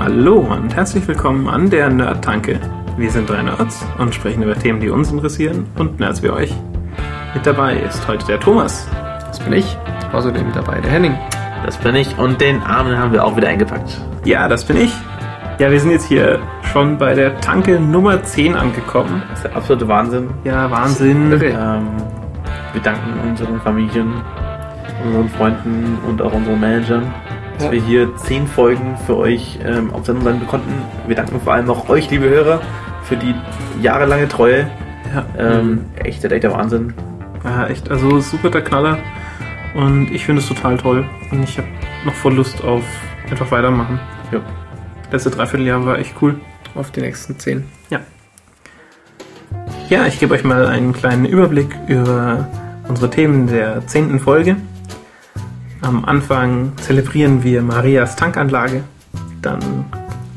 Hallo und herzlich willkommen an der Nerd-Tanke. Wir sind drei Nerds und sprechen über Themen, die uns interessieren und Nerds wie euch. Mit dabei ist heute der Thomas. Das bin ich. Außerdem mit dabei der Henning. Das bin ich und den Armen haben wir auch wieder eingepackt. Ja, das bin ich. Ja, wir sind jetzt hier schon bei der Tanke Nummer 10 angekommen. Das ist der absolute Wahnsinn. Ja, Wahnsinn. Irre. Ähm, wir danken unseren Familien, unseren Freunden und auch unseren Managern, dass Ja. wir hier zehn Folgen für euch ähm, auf Sendung sein konnten. Wir danken vor allem auch euch, liebe Hörer, für die jahrelange Treue. Ja, Ähm, echt, echt der Wahnsinn. ja, echt, also super der Knaller. Und ich finde es total toll. Und ich habe noch voll Lust auf einfach weitermachen. Ja. Letzte Dreivierteljahr war echt cool. Auf die nächsten zehn. Ja, ich gebe euch mal einen kleinen Überblick über unsere Themen der zehnten Folge. Am Anfang zelebrieren wir Marias Tankanlage, dann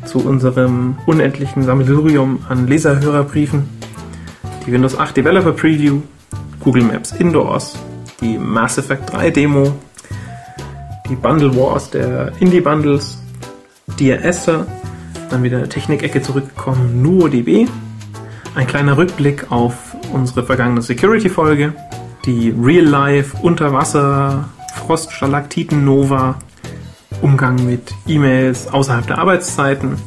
zu unserem unendlichen Sammelsurium an Leserhörerbriefen, die Windows 8 Developer Preview, Google Maps Indoors, die Mass Effect 3 Demo, die Bundle Wars der Indie Bundles, Dear Esther, dann wieder Technik-Ecke zurückgekommen, NuoDB, ein kleiner Rückblick auf unsere vergangene Security-Folge, die Real-Life Froststalaktiten Nova, Umgang mit E-Mails außerhalb der Arbeitszeiten,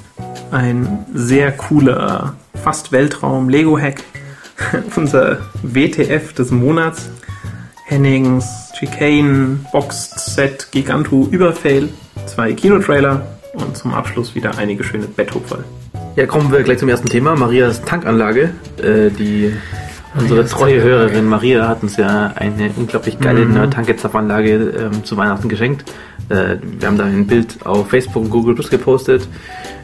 ein sehr cooler, fast Weltraum Lego-Hack, unser WTF des Monats, Hennings, Chicane, Box Set, Giganto, Überfail, zwei Kinotrailer und zum Abschluss wieder einige schöne Betthupferl. Ja, kommen wir gleich zum ersten Thema. Marias Tankanlage, äh, die unsere treue. Hörerin Maria hat uns ja eine unglaublich geile Mhm. Nerd-Tanke-Zapfanlage ähm, zu Weihnachten geschenkt. Äh, wir haben da ein Bild auf Facebook und Google Plus gepostet.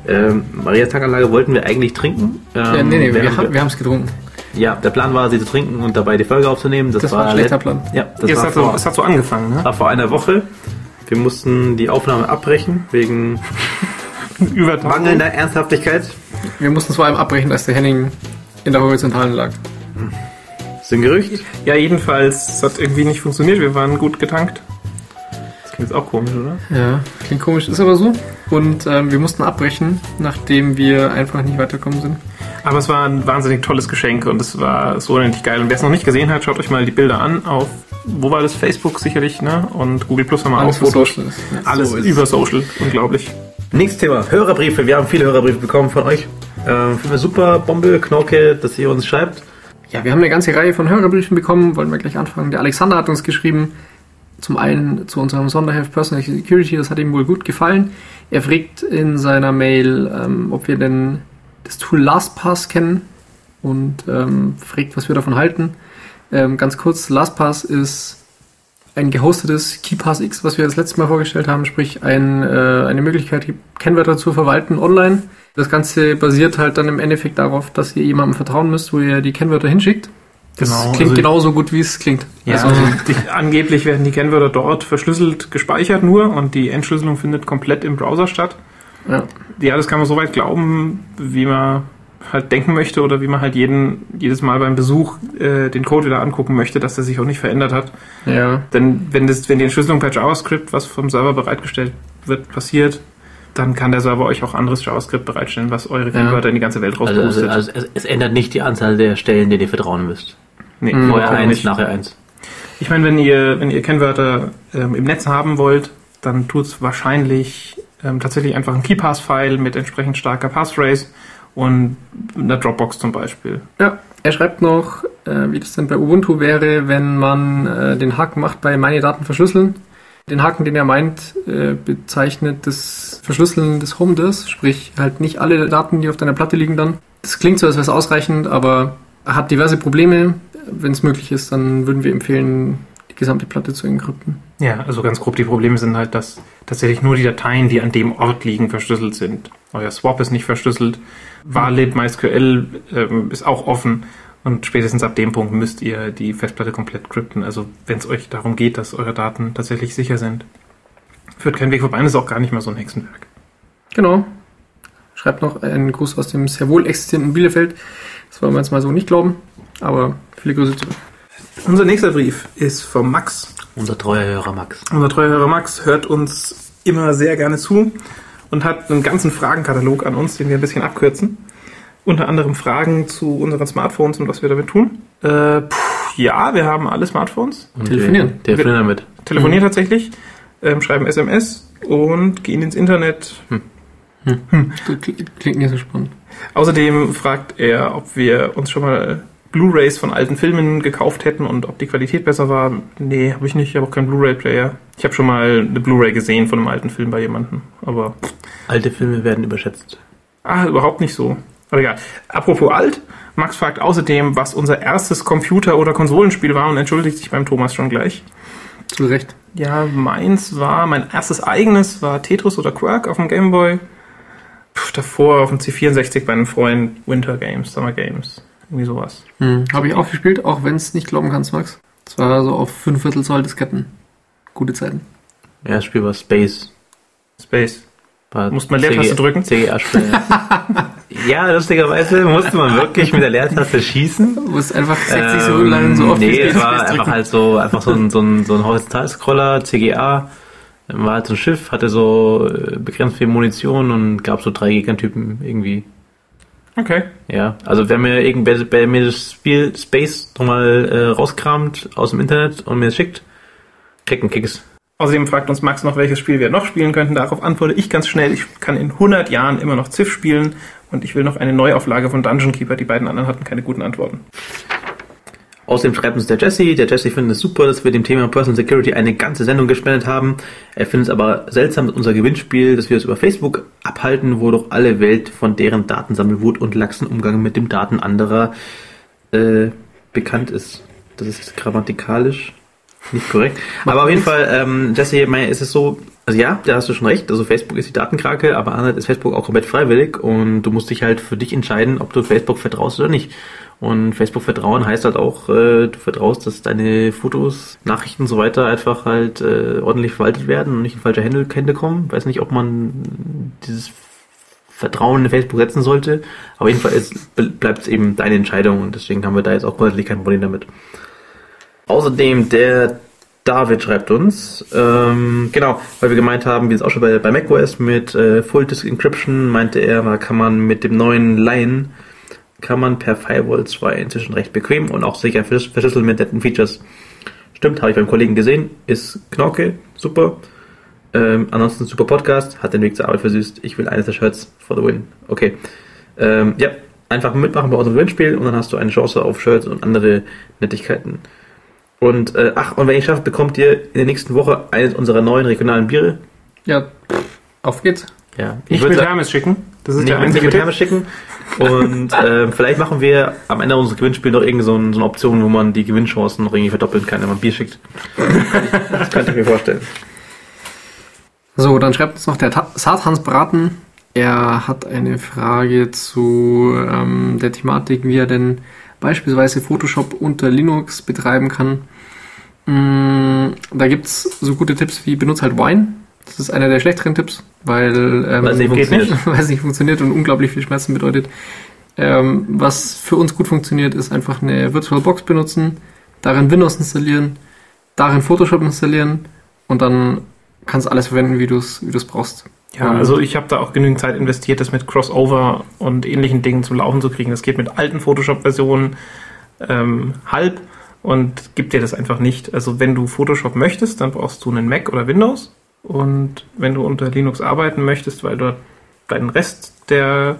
Ähm, Marias Tankanlage wollten wir eigentlich trinken. Ähm, Ja, nee, nee, wir, wir haben es getrunken. ja, der Plan war, sie zu trinken und dabei die Folge aufzunehmen. Das, Das war ein schlechter Plan. Ja, das Es war hat, so, vor, es hat so angefangen, ne? war vor einer Woche. Wir mussten die Aufnahme abbrechen wegen Übertragung. mangelnder Ernsthaftigkeit. Wir mussten es vor allem abbrechen, als der Henning in der Horizontalen lag. Ist ein Gerücht. Ja, jedenfalls, es hat irgendwie nicht funktioniert. Wir waren gut getankt. Das klingt jetzt auch komisch, oder? Ja, klingt komisch, ist aber so. Und ähm, wir mussten abbrechen, nachdem wir einfach nicht weitergekommen sind. Aber es war ein wahnsinnig tolles Geschenk und es war so unendlich geil. Und wer es noch nicht gesehen hat, schaut euch mal die Bilder an auf, wo war das? Facebook sicherlich, ne? Und Google Plus haben wir Alles, auch was Fotos. Social. Alles So ist über Social. Unglaublich. Nächstes Thema, Hörerbriefe. Wir haben viele Hörerbriefe bekommen von euch. Ähm, finden wir super, Bombe, Knorke, dass ihr uns schreibt. Ja, wir haben eine ganze Reihe von Hörerbriefen bekommen. Wollen wir gleich anfangen. Der Alexander hat uns geschrieben, zum einen zu unserem Sonderheft Personal Security, das hat ihm wohl gut gefallen. Er fragt in seiner Mail, ähm, ob wir denn das Tool LastPass kennen und ähm, fragt, was wir davon halten. Ähm, ganz kurz, LastPass ist ein gehostetes KeyPass X, was wir das letzte Mal vorgestellt haben, sprich ein, äh, eine Möglichkeit, die Kennwörter zu verwalten online. Das Ganze basiert halt dann im Endeffekt darauf, dass ihr jemandem vertrauen müsst, wo ihr die Kennwörter hinschickt. Das Genau, klingt also- genauso gut, wie es klingt. Ja, Also, also die, angeblich werden die Kennwörter dort verschlüsselt gespeichert nur und die Entschlüsselung findet komplett im Browser statt. ja. Ja, das kann man soweit glauben, wie man halt denken möchte oder wie man halt jeden, jedes Mal beim Besuch äh, den Code wieder angucken möchte, dass der sich auch nicht verändert hat. ja. Denn wenn, das, wenn die Entschlüsselung per JavaScript, was vom Server bereitgestellt wird, passiert, dann kann der Server euch auch anderes JavaScript bereitstellen, was eure Kennwörter in die ganze Welt Also, also, rauspustet. also es, es ändert nicht die Anzahl der Stellen, denen ihr vertrauen müsst. nee, Mhm. Vorher eins, nicht. nachher eins. Ich meine, wenn ihr, wenn ihr Kennwörter ähm, im Netz haben wollt, dann tut's wahrscheinlich ähm, tatsächlich einfach ein KeyPass-File mit entsprechend starker Passphrase und einer Dropbox zum Beispiel. ja. Er schreibt noch, äh, wie das denn bei Ubuntu wäre, wenn man äh, den Haken macht bei meine Daten verschlüsseln. Den Haken, den er meint, äh, bezeichnet das Verschlüsseln des Home-Dirs, sprich halt nicht alle Daten, die auf deiner Platte liegen dann. Das klingt so, als wäre es ausreichend, aber er hat diverse Probleme. Wenn es möglich ist, dann würden wir empfehlen, die gesamte Platte zu encrypten. Ja, also ganz grob, die Probleme sind halt, dass tatsächlich nur die Dateien, die an dem Ort liegen, verschlüsselt sind. Euer Swap ist nicht verschlüsselt. Valid MySQL ähm, ist auch offen. Und spätestens ab dem Punkt müsst ihr die Festplatte komplett crypten. Also wenn es euch darum geht, dass eure Daten tatsächlich sicher sind. Führt kein Weg vorbei, und ist auch gar nicht mal so ein Hexenwerk. Genau. Schreibt noch einen Gruß aus dem sehr wohl existierenden Bielefeld. Das wollen wir jetzt mal so nicht glauben, aber viele Grüße zurück. Unser nächster Brief ist von Max. Unser treuer Hörer Max. Unser treuer Hörer Max hört uns immer sehr gerne zu und hat einen ganzen Fragenkatalog an uns, den wir ein bisschen abkürzen. Unter anderem Fragen zu unseren Smartphones und was wir damit tun. Äh, pff, ja, wir haben alle Smartphones. Und Telefonieren. Telefonieren damit. Telefonieren tatsächlich, ähm, schreiben SMS und gehen ins Internet. Das kli- klingt nicht so spannend. Außerdem fragt er, ob wir uns schon mal Blu-rays von alten Filmen gekauft hätten und ob die Qualität besser war. Nee, habe ich nicht. Ich habe auch keinen Blu-ray-Player. Ich habe schon mal eine Blu-ray gesehen von einem alten Film bei jemandem. Aber Alte Filme werden überschätzt. ah, überhaupt nicht so. Aber egal. Apropos alt, Max fragt außerdem, was unser erstes Computer- oder Konsolenspiel war und entschuldigt sich beim Thomas schon gleich. Zu Recht. Ja, meins war, mein erstes eigenes war Tetris oder Quark auf dem Gameboy. Davor auf dem C64 bei einem Freund Winter Games, Summer Games. Irgendwie sowas. Hm. Habe ich auch gespielt, auch wenn es nicht glauben kannst, Max. Es war so auf 5 Viertel Zoll Disketten. Gute Zeiten. Ja, das Spiel war Space. Space. War Musste man Leertaste drücken? CGA-Spiel. ja, lustigerweise musste man wirklich mit der Leertaste schießen. Du musst einfach 60 Sekunden lang so oft Ähm, Nee, es war Space einfach drücken. halt so, einfach so ein, so ein, so ein Horizontalscroller, CGA. War halt so ein Schiff, hatte so äh, begrenzt viel Munition und gab so drei Gegnertypen irgendwie. Okay. Ja, also wer mir irgendwer wer mir das Spiel Space nochmal äh, rauskramt aus dem Internet und mir es schickt, kriegt einen Kicks. Außerdem fragt uns Max noch, welches Spiel wir noch spielen könnten. Darauf antworte ich ganz schnell. Ich kann in 100 Jahren immer noch Civ spielen und ich will noch eine Neuauflage von Dungeon Keeper. Die beiden anderen hatten keine guten Antworten. Außerdem schreibt uns der Jesse. Der Jesse findet es super, dass wir dem Thema Personal Security eine ganze Sendung gespendet haben. Er findet es aber seltsam, dass unser Gewinnspiel, dass wir es über Facebook abhalten, wo doch alle Welt von deren Datensammelwut und laxen Umgang mit den Daten anderer äh, bekannt ist. Das ist grammatikalisch nicht korrekt. Aber auf jeden Fall, ähm, Jesse, mein, ist es so, also ja, da hast du schon recht. Also Facebook ist die Datenkrake, aber andererseits ist Facebook auch komplett freiwillig und du musst dich halt für dich entscheiden, ob du Facebook vertraust oder nicht. Und Facebook vertrauen heißt halt auch, äh, du vertraust, dass deine Fotos, Nachrichten und so weiter einfach halt äh, ordentlich verwaltet werden und nicht in falsche Hände, kommen. Weiß nicht, ob man dieses Vertrauen in Facebook setzen sollte. Aber jedenfalls bleibt es eben deine Entscheidung und deswegen haben wir da jetzt auch grundsätzlich kein Problem damit. Außerdem der David schreibt uns, ähm, genau, weil wir gemeint haben, wie es auch schon bei, bei macOS mit äh, Full Disk Encryption, meinte er, da kann man mit dem neuen Lion, kann man per Firewall 2 inzwischen recht bequem und auch sicher verschlüs- verschlüsseln mit netten Features. Stimmt, habe ich beim Kollegen gesehen, ist Knorke, super. Ähm, ansonsten super Podcast, hat den Weg zur Arbeit versüßt. Ich will eines der Shirts for the win. Okay. Ähm, ja, einfach mitmachen bei unserem Gewinnspiel und dann hast du eine Chance auf Shirts und andere Nettigkeiten. Und äh, ach, und wenn ihr schafft, bekommt ihr in der nächsten Woche eines unserer neuen regionalen Biere. Ja, auf geht's. Ja, Nicht würd mit sagen, Hermes schicken. Das ist nicht der einzige Tipp. Hermes schicken. Und äh, vielleicht machen wir am Ende unseres Gewinnspiels noch irgendeine so, ein- so eine Option, wo man die Gewinnchancen noch irgendwie verdoppeln kann, wenn man Bier schickt. Das könnte ich mir vorstellen. So, dann schreibt uns noch der Ta- Satans Braten. Er hat eine Frage zu ähm, der Thematik, wie er denn beispielsweise Photoshop unter Linux betreiben kann. Mm, da gibt's so gute Tipps wie benutzt halt Wine. Das ist einer der schlechteren Tipps, weil ähm, es nicht funktioniert. weil es nicht funktioniert und unglaublich viel Schmerzen bedeutet. Ähm, was für uns gut funktioniert, ist einfach eine VirtualBox benutzen, darin Windows installieren, darin Photoshop installieren und dann kannst du alles verwenden, wie du es wie du's brauchst. Ja, also ich habe da auch genügend Zeit investiert, das mit Crossover und ähnlichen Dingen zum Laufen zu kriegen. Das geht mit alten Photoshop-Versionen ähm, halb und gibt dir das einfach nicht. Also wenn du Photoshop möchtest, dann brauchst du einen Mac oder Windows. Und wenn du unter Linux arbeiten möchtest, weil dort dein Rest der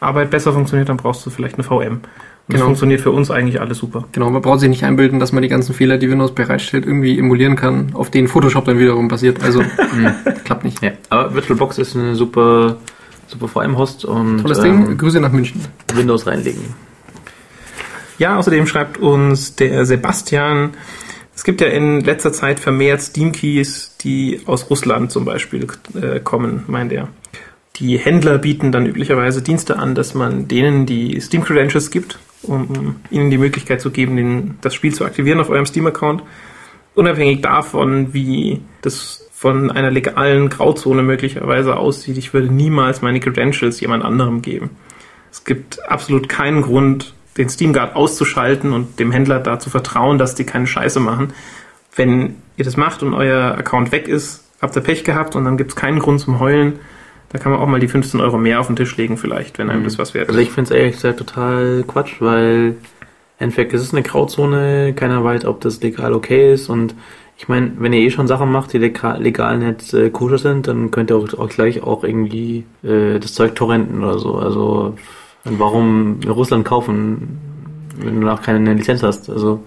Arbeit besser funktioniert, dann brauchst du vielleicht eine VM. Und das Genau. funktioniert für uns eigentlich alles super. Genau, man braucht sich nicht einbilden, dass man die ganzen Fehler, die Windows bereitstellt, irgendwie emulieren kann, auf denen Photoshop dann wiederum basiert. Also klappt nicht. Ja, aber VirtualBox ist eine super, super VM-Host und Tolles Ding. ähm, Grüße nach München. Windows reinlegen. Ja, außerdem schreibt uns der Sebastian, es gibt ja in letzter Zeit vermehrt Steam-Keys, die aus Russland zum Beispiel äh, kommen, meint er. Die Händler bieten dann üblicherweise Dienste an, dass man denen die Steam-Credentials gibt, um ihnen die Möglichkeit zu geben, den, das Spiel zu aktivieren auf eurem Steam-Account. Unabhängig davon, wie das von einer legalen Grauzone möglicherweise aussieht, ich würde niemals meine Credentials jemand anderem geben. Es gibt absolut keinen Grund, den Steam Guard auszuschalten und dem Händler da zu vertrauen, dass die keine Scheiße machen. Wenn ihr das macht und euer Account weg ist, habt ihr Pech gehabt und dann gibt es keinen Grund zum Heulen. Da kann man auch mal die 15 Euro mehr auf den Tisch legen vielleicht, wenn einem Mhm. das was wert ist. Also ich finde es ehrlich gesagt total Quatsch, weil im Endeffekt ist es eine Grauzone, keiner weiß, ob das legal okay ist und ich meine, wenn ihr eh schon Sachen macht, die legal, legal nicht äh, koscher sind, dann könnt ihr auch, auch gleich auch irgendwie äh, das Zeug torrenten oder so. Also und warum in Russland kaufen, wenn du noch keine Lizenz hast? Also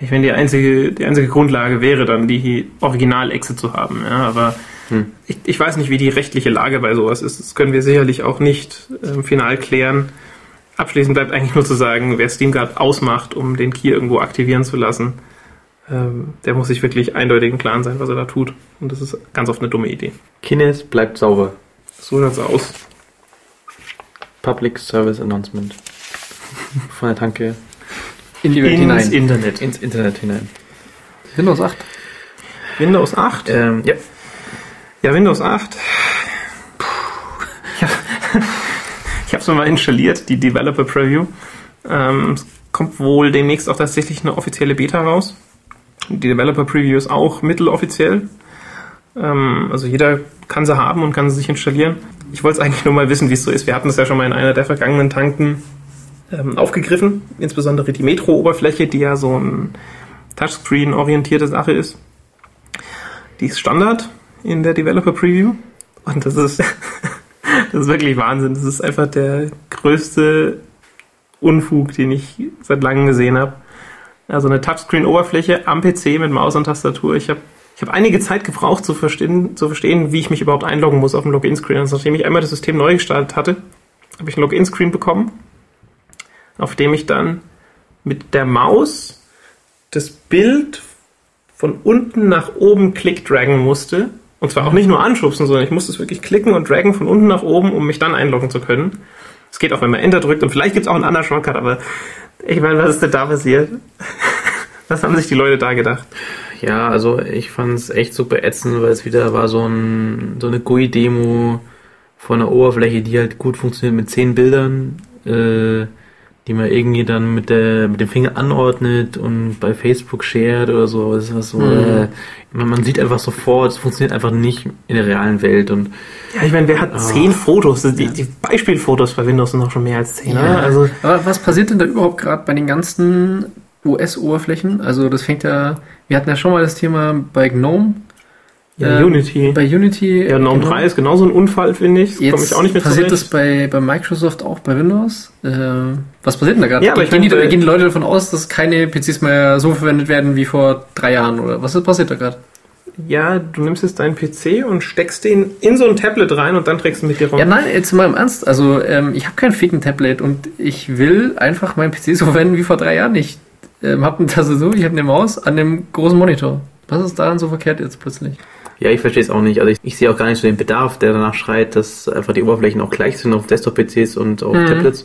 Ich meine, die einzige, die einzige Grundlage wäre dann, die Original-Exe zu haben. Ja, aber Hm. ich, ich weiß nicht, wie die rechtliche Lage bei sowas ist. Das können wir sicherlich auch nicht ähm, final klären. Abschließend bleibt eigentlich nur zu sagen, wer SteamGuard ausmacht, um den Key irgendwo aktivieren zu lassen, ähm, der muss sich wirklich eindeutig im Klaren sein, was er da tut. Und das ist ganz oft eine dumme Idee. Kines bleibt sauber. So schaut's aus. Public Service Announcement. Von der Tanke In die Welt Ins hinein. Internet. ins Internet hinein. Windows 8. Windows 8? Ähm, ja, Ja, Windows 8. Puh. Ich habe mir mal installiert, die Developer Preview. Ähm, es kommt wohl demnächst auch tatsächlich eine offizielle Beta raus. Die Developer Preview ist auch mitteloffiziell. Ähm, also jeder kann sie haben und kann sie sich installieren. Ich wollte es eigentlich nur mal wissen, wie es so ist. Wir hatten es ja schon mal in einer der vergangenen Tanken ähm, aufgegriffen. Insbesondere die Metro-Oberfläche, die ja so ein Touchscreen-orientierte Sache ist. Die ist Standard in der Developer Preview. Und das ist, das ist wirklich Wahnsinn. Das ist einfach der größte Unfug, den ich seit langem gesehen habe. Also eine Touchscreen-Oberfläche am PC mit Maus und Tastatur. Ich habe ich hab einige Zeit gebraucht zu verstehen, zu verstehen, wie ich mich überhaupt einloggen muss auf dem Login-Screen. Also nachdem ich einmal das System neu gestartet hatte, habe ich ein Login-Screen bekommen, auf dem ich dann mit der Maus das Bild von unten nach oben klick-draggen musste. Und zwar auch nicht nur anschubsen, sondern ich musste es wirklich klicken und draggen von unten nach oben, um mich dann einloggen zu können. Es geht auch, wenn man Enter drückt und vielleicht gibt es auch einen anderen Shortcut, aber ich meine, was ist denn da passiert? Was haben sich die Leute da gedacht? Ja, also ich fand es echt super ätzend, weil es wieder war so, ein, so eine GUI-Demo von einer Oberfläche, die halt gut funktioniert mit zehn Bildern, äh, die man irgendwie dann mit der mit dem Finger anordnet und bei Facebook shared oder so. Das ist was so, Mhm. äh, man, man sieht einfach sofort, es funktioniert einfach nicht in der realen Welt und Ja, ich meine, wer hat Ah. zehn Fotos? Die, die Beispielfotos bei Windows sind noch schon mehr als zehn. Ja. Ne? Also, Aber was passiert denn da überhaupt gerade bei den ganzen US-Oberflächen? Also das fängt ja, wir hatten ja schon mal das Thema bei GNOME, ja, Ähm, Unity. bei Unity. ja, GNOME genau. 3 ist genauso ein Unfall, finde ich. Das komme Jetzt ich auch nicht mit passiert zurecht. das bei, bei Microsoft auch bei Windows. Äh, was passiert denn da gerade? Ja, ich gehen, die, bei- gehen die Leute davon aus, dass keine PCs mehr so verwendet werden wie vor drei Jahren? Oder was passiert da gerade? Ja, du nimmst jetzt deinen PC und steckst den in so ein Tablet rein und dann trägst du mit dir rum. Ja, nein, jetzt mal im Ernst. Also ähm, ich habe kein ficken Tablet und ich will einfach meinen PC so verwenden wie vor drei Jahren. Ich ähm, habe eine Tastatur, ich habe eine Maus an dem großen Monitor. Was ist daran so verkehrt jetzt plötzlich? Ja, ich verstehe es auch nicht. Also ich, ich sehe auch gar nicht so den Bedarf, der danach schreit, dass einfach die Oberflächen auch gleich sind auf Desktop-PCs und auf Mhm. Tablets.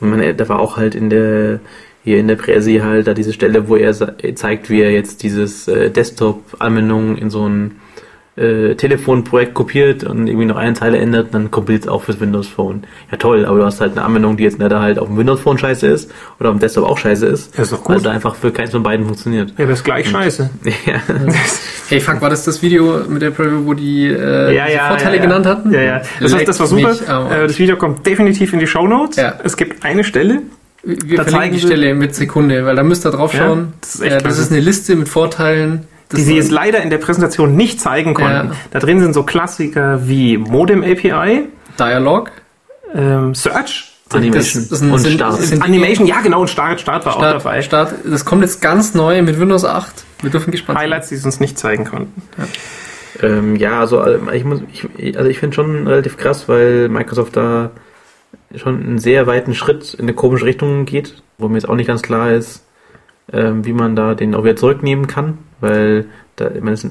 Und man, da war auch halt in der hier in der Präsi halt da diese Stelle, wo er zeigt, wie er jetzt dieses äh, Desktop-Anwendung in so ein äh, Telefonprojekt kopiert und irgendwie noch eine Zeile ändert, dann kompiliert es auch fürs Windows Phone. Ja toll, aber du hast halt eine Anwendung, die jetzt nicht halt auf dem Windows Phone scheiße ist oder auf dem Desktop auch scheiße ist. Ja, ist doch gut. Also einfach für keins von beiden funktioniert. Ja, das ist gleich scheiße. ja. Hey, fuck, war das das Video mit der Preview, wo die, äh, Ja, ja, Vorteile ja, ja. genannt hatten? Ja, ja. Das, war, das war super. mich Äh, das Video kommt definitiv in die Show Notes. Ja. Es gibt eine Stelle, Wir Da verlinken zeigen die Stelle mit Sekunde, weil da müsst ihr drauf Ja, schauen. das das, ist echt äh, das ist eine Liste mit Vorteilen. Das die sie jetzt leider in der Präsentation nicht zeigen konnten. Ja. Da drin sind so Klassiker wie Modem API, Dialog. ähm, Search, Animation das sind- und sind- Start. sind- Animation, ja genau, und Start, Start war auch Start, dabei. Start. Das kommt jetzt ganz neu mit Windows 8. Wir dürfen gespannt Highlights, die sie uns nicht zeigen konnten. Ähm, ja, also ähm, ich muss, ich, also ich finde schon relativ krass, weil Microsoft da schon einen sehr weiten Schritt in eine komische Richtung geht, wo mir jetzt auch nicht ganz klar ist, ähm, wie man da den auch wieder zurücknehmen kann, weil da, ich meine, es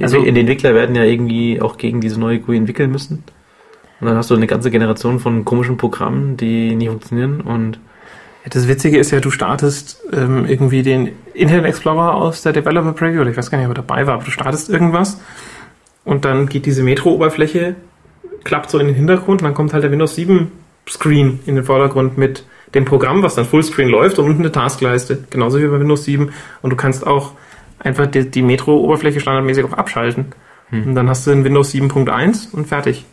Also- die Entwickler werden ja irgendwie auch gegen diese neue GUI entwickeln müssen. Und dann hast du eine ganze Generation von komischen Programmen, die nicht funktionieren und Das Witzige ist ja, du startest ähm, irgendwie den Internet Explorer aus der Developer Preview, oder ich weiß gar nicht, ob er dabei war, aber du startest irgendwas und dann geht diese Metro-Oberfläche, klappt so in den Hintergrund und dann kommt halt der Windows 7 Screen in den Vordergrund mit dem Programm, was dann Fullscreen läuft und unten eine Taskleiste, genauso wie bei Windows 7 und du kannst auch einfach die, die Metro-Oberfläche standardmäßig auch abschalten. Und dann hast du in Windows 7.1 und fertig.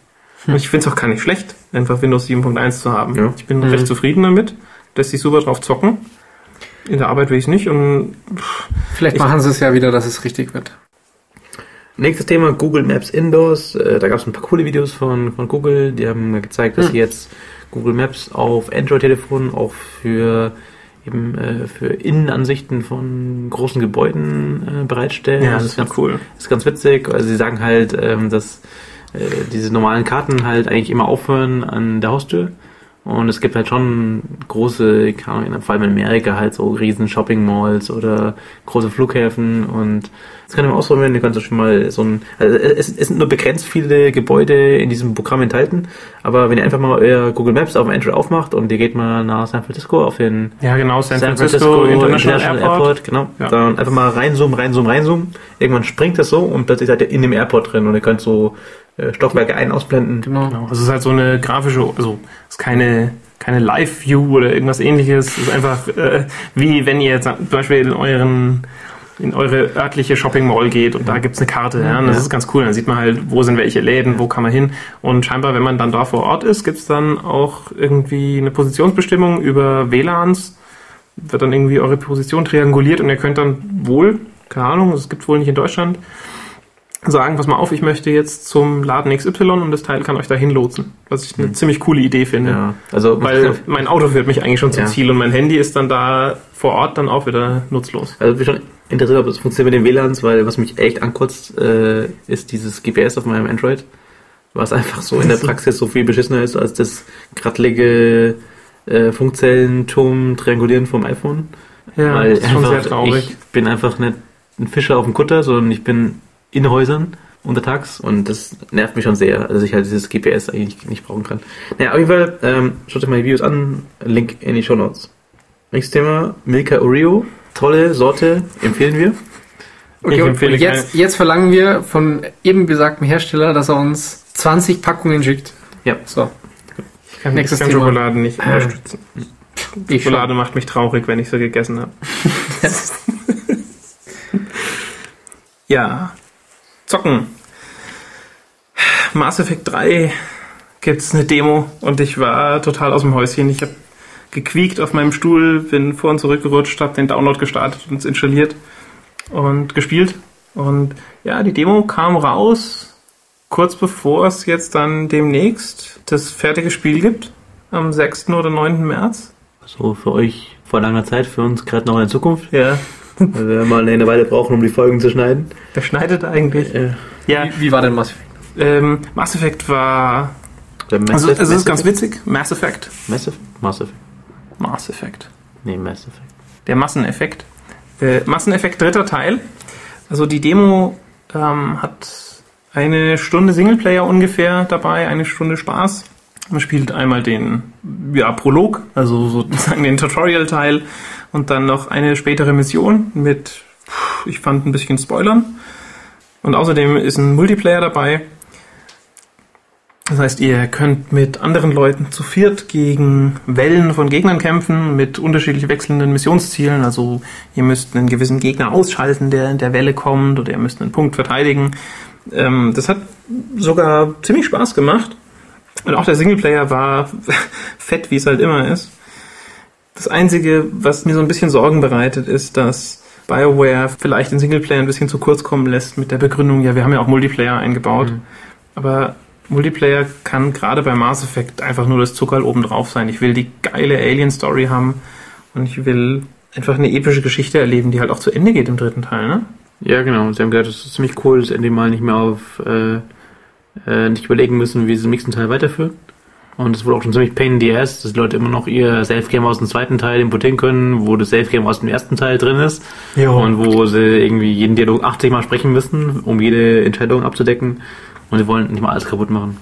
Und ich finde es auch gar nicht schlecht, einfach Windows 7.1 zu haben. Ja. Ich bin Mhm. recht zufrieden damit. Lässt sich super drauf zocken. In der Arbeit will ich nicht und pff, Vielleicht Ich- machen sie es ja wieder, dass es richtig wird. Nächstes Thema, Google Maps Indoors. Äh, da gab es ein paar coole Videos von, von Google. Die haben gezeigt, dass Hm. sie jetzt Google Maps auf Android-Telefonen auch für eben äh, für Innenansichten von großen Gebäuden äh, bereitstellen. ja, das das ist ganz, cool. ist ganz witzig. Also sie sagen halt, ähm, dass äh, diese normalen Karten halt eigentlich immer aufhören an der Haustür. Und es gibt halt schon große, vor allem in Amerika halt so riesen Shopping Malls oder große Flughäfen. Und das könnt ihr mal ausprobieren, ihr könnt schon mal so ein, also es, es sind nur begrenzt viele Gebäude in diesem Programm enthalten, aber wenn ihr einfach mal euer Google Maps auf dem Android aufmacht und ihr geht mal nach San Francisco auf den Ja, genau, San, Francisco, International, Airport. genau, Ja. dann einfach mal reinzoomen, reinzoomen, reinzoomen, irgendwann springt das so und plötzlich seid ihr in dem Airport drin und ihr könnt so äh, Stockwerke ein- ausblenden. Genau. Genau, es ist halt so eine grafische, also es ist keine, keine Live-View oder irgendwas ähnliches. Es ist einfach äh, wie wenn ihr jetzt zum Beispiel in euren in eure örtliche Shopping Mall geht und da gibt's eine Karte. Ja, und das Ja. ist ganz cool. Dann sieht man halt, wo sind welche Läden, wo kann man hin. Und scheinbar, wenn man dann da vor Ort ist, gibt's dann auch irgendwie eine Positionsbestimmung über WLANs. Wird dann irgendwie eure Position trianguliert und ihr könnt dann wohl, keine Ahnung, das gibt's wohl nicht in Deutschland, sagen, pass mal auf, ich möchte jetzt zum Laden XY und das Teil kann euch dahin lotsen. Was ich eine ziemlich coole Idee finde. Ja, also Weil mein Auto führt mich eigentlich schon zum Ja. Ziel und mein Handy ist dann da vor Ort dann auch wieder nutzlos. Also ich bin schon interessiert, ob es funktioniert mit den WLANs, weil was mich echt ankotzt, äh, ist dieses GPS auf meinem Android, was einfach so in der Praxis so viel beschissener ist als das krattelige äh, Funkzellenturm triangulieren vom iPhone. Ja, weil das ist schon sehr traurig. Ich bin einfach nicht ein Fischer auf dem Kutter, sondern ich bin in Häusern untertags und das nervt mich schon sehr, dass ich halt dieses GPS eigentlich nicht, brauchen kann. Naja, auf jeden Fall, ähm, schaut euch mal die Videos an, Link in die Show Notes. Nächstes Thema, Milka Oreo, tolle Sorte, empfehlen wir. Okay, Ich und empfehle jetzt, jetzt verlangen wir von eben besagtem Hersteller, dass er uns 20 Packungen schickt. Ja. So. Ich kann, nächstes ich kann Thema. Schokolade nicht unterstützen. Ich schon. Schokolade macht mich traurig, wenn ich sie gegessen habe. ja. Zocken. Mass Effect 3 gibt's eine Demo und ich war total aus dem Häuschen. Ich habe gequiekt auf meinem Stuhl, bin vor und zurück gerutscht, habe den Download gestartet und es installiert und gespielt. Und ja, die Demo kam raus, kurz bevor es jetzt dann demnächst das fertige Spiel gibt, am 6. oder 9. März. So für euch vor langer Zeit, für uns gerade noch in der Zukunft, Ja, weil wir mal eine Weile brauchen, um die Folgen zu schneiden. wer schneidet eigentlich? Äh, Ja, Wie, wie war denn Mass Effect? ähm, Mass Effect war. der Mass Also, Effect- es ist ganz Mass witzig. Mass Effect. Mass Effect? Mass Effect. Mass Effect. Nee, Mass Effect. Der Masseneffekt. Äh, Masseneffekt dritter Teil. Also die Demo ähm, hat eine Stunde Singleplayer ungefähr dabei, eine Stunde Spaß. Man spielt einmal den ja, Prolog, also sozusagen den Tutorial-Teil und dann noch eine spätere Mission mit, ich fand, ein bisschen Spoilern. Und außerdem ist ein Multiplayer dabei. Das heißt, ihr könnt mit anderen Leuten zu viert gegen Wellen von Gegnern kämpfen mit unterschiedlich wechselnden Missionszielen. Also ihr müsst einen gewissen Gegner ausschalten, der in der Welle kommt, oder ihr müsst einen Punkt verteidigen. Ähm, das hat sogar ziemlich Spaß gemacht. Und auch der Singleplayer war fett, wie es halt immer ist. Das Einzige, was mir so ein bisschen Sorgen bereitet, ist, dass BioWare vielleicht den Singleplayer ein bisschen zu kurz kommen lässt mit der Begründung, ja, wir haben ja auch Multiplayer eingebaut. Mhm. Aber Multiplayer kann gerade bei Mass Effect einfach nur das Zuckerl oben drauf sein. Ich will die geile Alien-Story haben und ich will einfach eine epische Geschichte erleben, die halt auch zu Ende geht im dritten Teil, ne? Ja, genau. Sie haben gesagt, es ist ziemlich cool, dass endlich mal nicht mehr auf, äh, äh, nicht überlegen müssen, wie sie im nächsten Teil weiterführen. Und es wurde auch schon ziemlich pain in the ass, dass die Leute immer noch ihr Self-Game aus dem zweiten Teil importieren können, wo das Self-Game aus dem ersten Teil drin ist. Ja. Und wo sie irgendwie jeden Dialog 80 Mal sprechen müssen, um jede Entscheidung abzudecken. Und sie wollen nicht mal alles kaputt machen.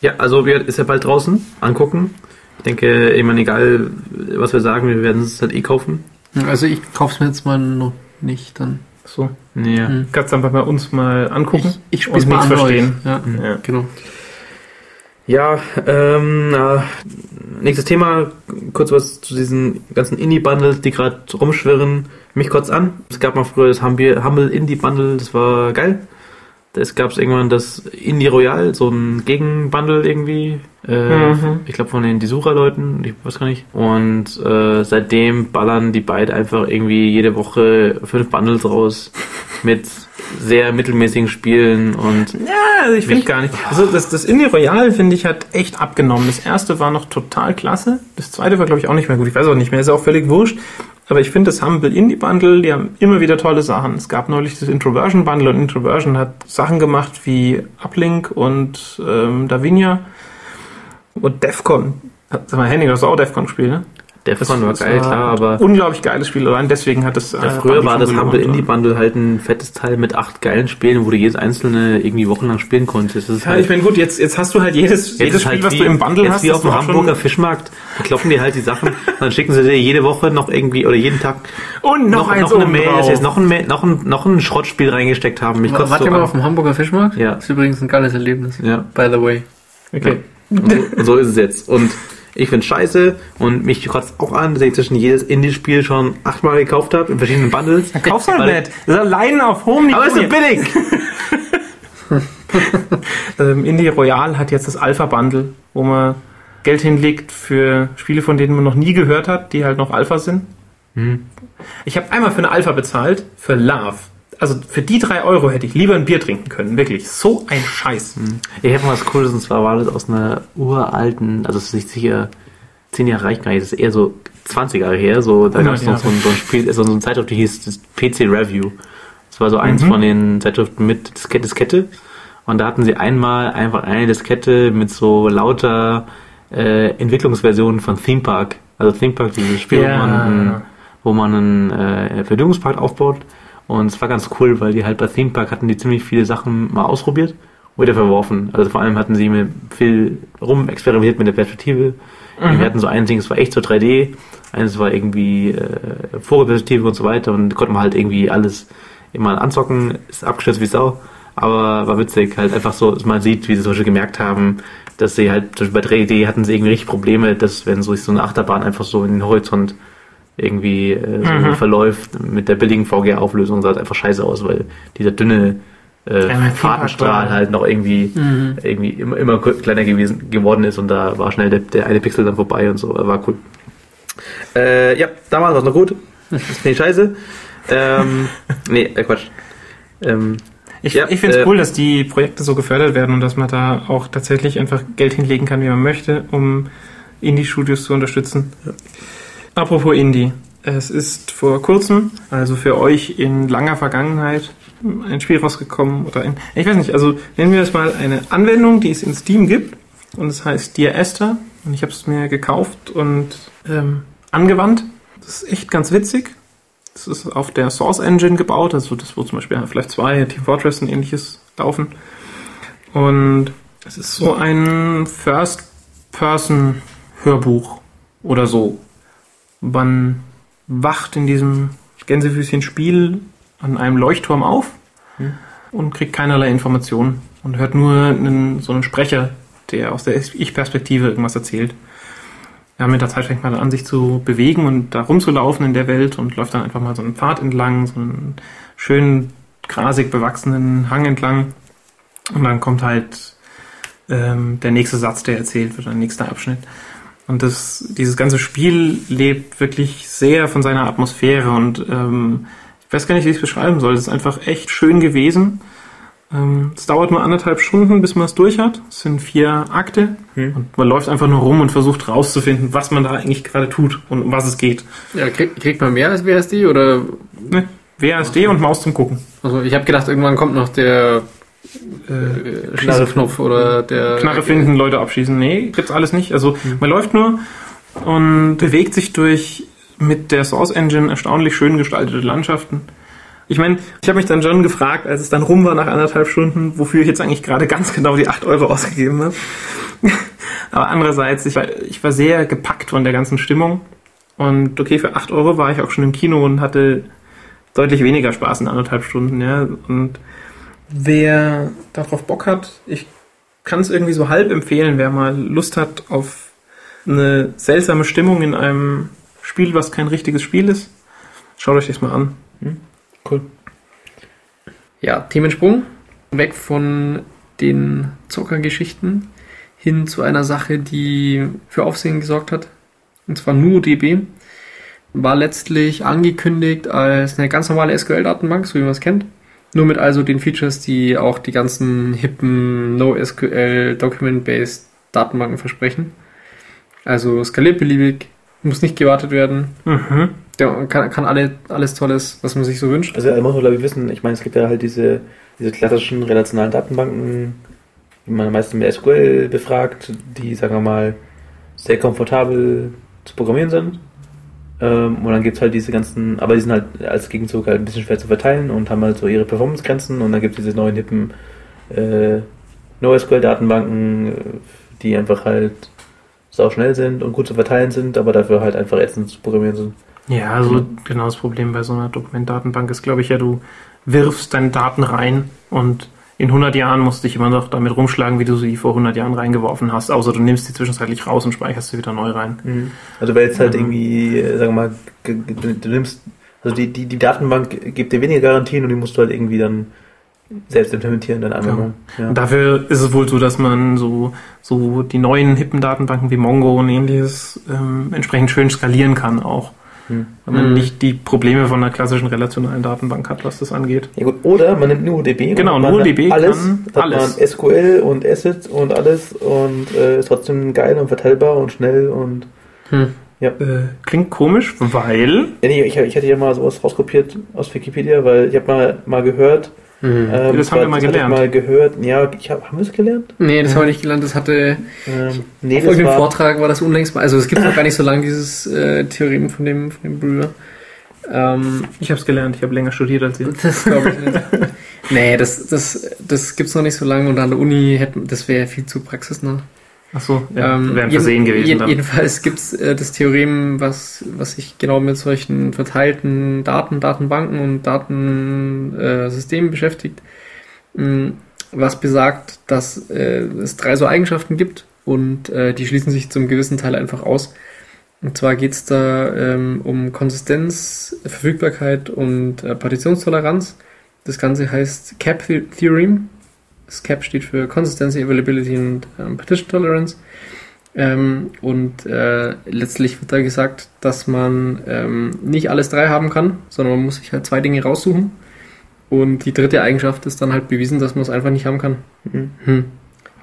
Ja, also wir ist ja bald draußen. Angucken. Ich denke, ich meine, egal was wir sagen, wir werden es halt eh kaufen. Also ich kauf's mir jetzt mal noch nicht dann. So. Ja. Hm. Kannst du einfach bei uns mal angucken Ich, ich und mal nichts an verstehen. Euch. Ja, Ja. genau. Ja, ähm, na, nächstes Thema, kurz was zu diesen ganzen Indie-Bundles, die gerade rumschwirren. Mich kurz an. Es gab mal früher das Humble Indie-Bundle, das war geil. Es gab irgendwann das Indie Royal, so ein Gegenbundle irgendwie. Äh, Mhm. Ich glaube von den Disura-Leuten, ich weiß gar nicht. Und äh, seitdem ballern die beiden einfach irgendwie jede Woche fünf Bundles raus mit sehr mittelmäßigen Spielen und Ja, also ich finde gar nicht. Also das, das Indie Royal, finde ich, hat echt abgenommen. Das erste war noch total klasse. Das zweite war, glaube ich, auch nicht mehr gut. Ich weiß auch nicht mehr, ist auch völlig wurscht. Aber ich finde das Humble Indie Bundle, die haben immer wieder tolle Sachen. Es gab neulich das Introversion Bundle und Introversion hat Sachen gemacht wie Uplink und ähm, Davinia und Defcon. Sag mal, Henning, du hast auch Defcon gespielt, ne? Defcon war Das geil, klar, aber Unglaublich geiles Spiel. Allein deswegen hat es. ja, äh, früher war das. Humble Indie Bundle halt ein fettes Teil mit acht geilen Spielen, wo du jedes einzelne irgendwie wochenlang spielen konntest. Das ist Ja, ich meine, gut, jetzt, jetzt hast du halt jedes, jedes ist Spiel, halt was wie, du im Bundle jetzt hast. wie das auf dem Hamburger Fischmarkt. Da kloppen die halt die Sachen, dann schicken sie dir jede Woche noch irgendwie oder jeden Tag Und noch, eins noch eine Mail, dass sie jetzt noch ein, noch ein, noch ein Schrottspiel reingesteckt haben. Mich kotzt Wart so ihr mal an. auf dem Hamburger Fischmarkt? Ja. Das ist übrigens ein geiles Erlebnis. Ja. By the way. Okay. Und so, und so ist es jetzt. Und ich find's scheiße und mich kotzt auch an, dass ich zwischen jedes Indie-Spiel schon achtmal gekauft habe in verschiedenen Bundles. Kauf's halt Weil- nicht. Das ist allein auf hohem Niveau. Aber ist so billig! ähm, Indie Royal hat jetzt das Alpha Bundle, wo man Geld hinlegt für Spiele, von denen man noch nie gehört hat, die halt noch Alpha sind. Mhm. Ich habe einmal für eine Alpha bezahlt, für Love. Also für die drei Euro hätte ich lieber ein Bier trinken können. Wirklich. So ein Scheiß. Ich habe mal was Cooles und zwar war das aus einer uralten, also es ist nicht sicher zehn Jahre reicht gar nicht, das ist eher so 20 Jahre her, so da 100 gab es noch so ein, so ein Spiel, so eine Zeitschrift, die hieß das PC Review. Das war so eins Mhm. von den Zeitschriften mit Diskette, Diskette. Und da hatten sie einmal einfach eine Diskette mit so lauter äh, Entwicklungsversionen von Theme Park. Also Theme Park, dieses Spiel, Ja. wo man, einen- wo man einen äh, Vergnügungspark aufbaut. Und es war ganz cool, weil die halt bei Theme Park hatten die ziemlich viele Sachen mal ausprobiert und wieder verworfen. Also vor allem hatten sie mit viel rumexperimentiert mit der Perspektive. Wir hatten so ein Ding, es war echt so 3D, eines war irgendwie äh, Vogelperspektive und so weiter und konnte man halt irgendwie alles immer anzocken, ist abgestürzt wie Sau, aber war witzig, halt einfach so, dass man sieht, wie sie zum Beispiel gemerkt haben, dass sie halt, zum Beispiel bei 3D hatten sie irgendwie richtig Probleme, dass wenn so, so eine Achterbahn einfach so in den Horizont irgendwie äh, so Mhm. verläuft mit der billigen VGA-Auflösung, sah es einfach scheiße aus, weil dieser dünne äh, Ja, Fahrtenstrahl halt noch irgendwie Mhm. irgendwie immer, immer kleiner gewesen geworden ist und da war schnell der, der eine Pixel dann vorbei und so. War cool. Äh, ja, damals war es noch gut. Das finde ich scheiße. Ähm, nee, äh, Quatsch. Ähm, Ich, Ja, ich finde es äh, cool, dass die Projekte so gefördert werden und dass man da auch tatsächlich einfach Geld hinlegen kann, wie man möchte, um Indie-Studios zu unterstützen. Apropos Indie. Es ist vor kurzem, also für euch in langer Vergangenheit, ein Spiel rausgekommen oder ein, ich weiß nicht, also nennen wir es mal eine Anwendung, die es in Steam gibt und es heißt Dear Esther und ich habe es mir gekauft und ähm, angewandt. Das ist echt ganz witzig. Das ist auf der Source Engine gebaut, also das wo zum Beispiel vielleicht zwei Team Fortress und ähnliches laufen. Und es ist so ein First-Person-Hörbuch oder so. Man wacht in diesem Gänsefüßchen-Spiel an einem Leuchtturm auf und kriegt keinerlei Informationen und hört nur einen, so einen Sprecher, der aus der Ich-Perspektive irgendwas erzählt. Ja, mit der Zeit fängt man an, sich zu bewegen und da rumzulaufen in der Welt und läuft dann einfach mal so einen Pfad entlang, so einen schönen, grasig bewachsenen Hang entlang. Und dann kommt halt ähm, der nächste Satz, der erzählt wird, der nächste Abschnitt. Und das, dieses ganze Spiel lebt wirklich sehr von seiner Atmosphäre und ähm, ich weiß gar nicht, wie ich es beschreiben soll. Es ist einfach echt schön gewesen. Ähm, Es dauert nur anderthalb Stunden, bis man es durch hat. Es sind vier Akte Hm. und man läuft einfach nur rum und versucht rauszufinden, was man da eigentlich gerade tut und um was es geht. Ja, krieg, kriegt man mehr als WSD oder? Ne? WASD und Maus zum Gucken. Also ich habe gedacht, irgendwann kommt noch der Äh, äh, Schießknopf oder der Knarre finden, Leute abschießen. Nee, gibt's alles nicht. Also man läuft nur und bewegt sich durch mit der Source Engine erstaunlich schön gestaltete Landschaften. Ich meine, ich habe mich dann schon gefragt, als es dann rum war nach anderthalb Stunden, wofür ich jetzt eigentlich gerade ganz genau die 8 Euro ausgegeben habe. Aber andererseits, ich war, ich war sehr gepackt von der ganzen Stimmung. Und okay, für 8 Euro war ich auch schon im Kino und hatte deutlich weniger Spaß in anderthalb Stunden. Ja. Und wer darauf Bock hat, ich kann es irgendwie so halb empfehlen, wer mal Lust hat auf eine seltsame Stimmung in einem Spiel, was kein richtiges Spiel ist. Schaut euch das mal an. cool. Ja, Themensprung. weg von den Zockergeschichten hin zu einer Sache, die für Aufsehen gesorgt hat. Und zwar NuDB. War letztlich angekündigt als eine ganz normale SQL-Datenbank, so wie man es kennt. Nur mit also den Features, die auch die ganzen hippen NoSQL Document-Based Datenbanken versprechen. Also skaliert beliebig, muss nicht gewartet werden. Mhm. Der kann, kann alle, alles Tolles, was man sich so wünscht. Also man muss man glaube ich wissen, ich meine, es gibt ja halt diese, diese klassischen relationalen Datenbanken, die man meistens mit SQL befragt, die, sagen wir mal, sehr komfortabel zu programmieren sind. Ähm, und dann gibt es halt diese ganzen, aber die sind halt als Gegenzug halt ein bisschen schwer zu verteilen und haben halt so ihre Performance-Grenzen und dann gibt es diese neuen hippen äh, NoSQL-Datenbanken, äh, die einfach halt sau schnell sind und gut zu verteilen sind, aber dafür halt einfach ätzend zu programmieren sind. Ja, also genau das Problem bei so einer Dokumentdatenbank ist, glaube ich, ja, du wirfst deine Daten rein und in 100 Jahren musst du dich immer noch damit rumschlagen, wie du sie vor 100 Jahren reingeworfen hast, außer du nimmst die zwischenzeitlich raus und speicherst sie wieder neu rein. Also weil jetzt halt Mhm. irgendwie, äh, sagen wir mal, du nimmst, also die, die, die Datenbank gibt dir weniger Garantien und die musst du halt irgendwie dann selbst implementieren, deine Anwendung. Ja. Und dafür ist es wohl so, dass man so, so die neuen hippen Datenbanken wie Mongo und ähnliches ähm, entsprechend schön skalieren kann auch. Hm. Weil man Mhm. nicht die Probleme von einer klassischen relationalen Datenbank hat, was das angeht. Ja gut, oder man nimmt NuDB Genau, und NuDB alles, kann alles. man SQL und Asset und alles und äh, ist trotzdem geil und verteilbar und schnell und Hm. Äh, klingt komisch, weil ja, nee, ich, ich hatte ja mal sowas rauskopiert aus Wikipedia, weil ich habe mal, mal gehört, Mhm. ähm, das haben wir mal gelernt. mal gehört, ja, ich hab, haben wir es gelernt? Nee, das habe ich nicht gelernt. Das hatte Ähm, nee, auf irgendeinem Vortrag war das unlängst mal. Also es gibt noch gar nicht so lange dieses äh, Theorem von dem, von dem Brewer. Ähm, ich habe es gelernt, ich habe länger studiert als ihr. das glaube ich nicht. nee, das, das, das gibt's noch nicht so lange und an der Uni hätten, das wäre viel zu praxisnah. Achso, ja, Ähm, wäre ein jeden- Versehen gewesen. dann. Jedenfalls gibt's äh, das Theorem, was, was sich genau mit solchen verteilten Daten, Datenbanken und Datensystemen äh, beschäftigt, mh, was besagt, dass äh, es drei so Eigenschaften gibt und äh, die schließen sich zum gewissen Teil einfach aus. Und zwar geht's da ähm, um Konsistenz, Verfügbarkeit und äh, Partitionstoleranz. Das Ganze heißt CAP The- Theorem. Das CAP steht für Consistency, Availability und ähm, Partition Tolerance. Ähm, und äh, letztlich wird da gesagt, dass man ähm, nicht alles drei haben kann, sondern man muss sich halt zwei Dinge raussuchen. Und die dritte Eigenschaft ist dann halt bewiesen, dass man es einfach nicht haben kann. Mhm.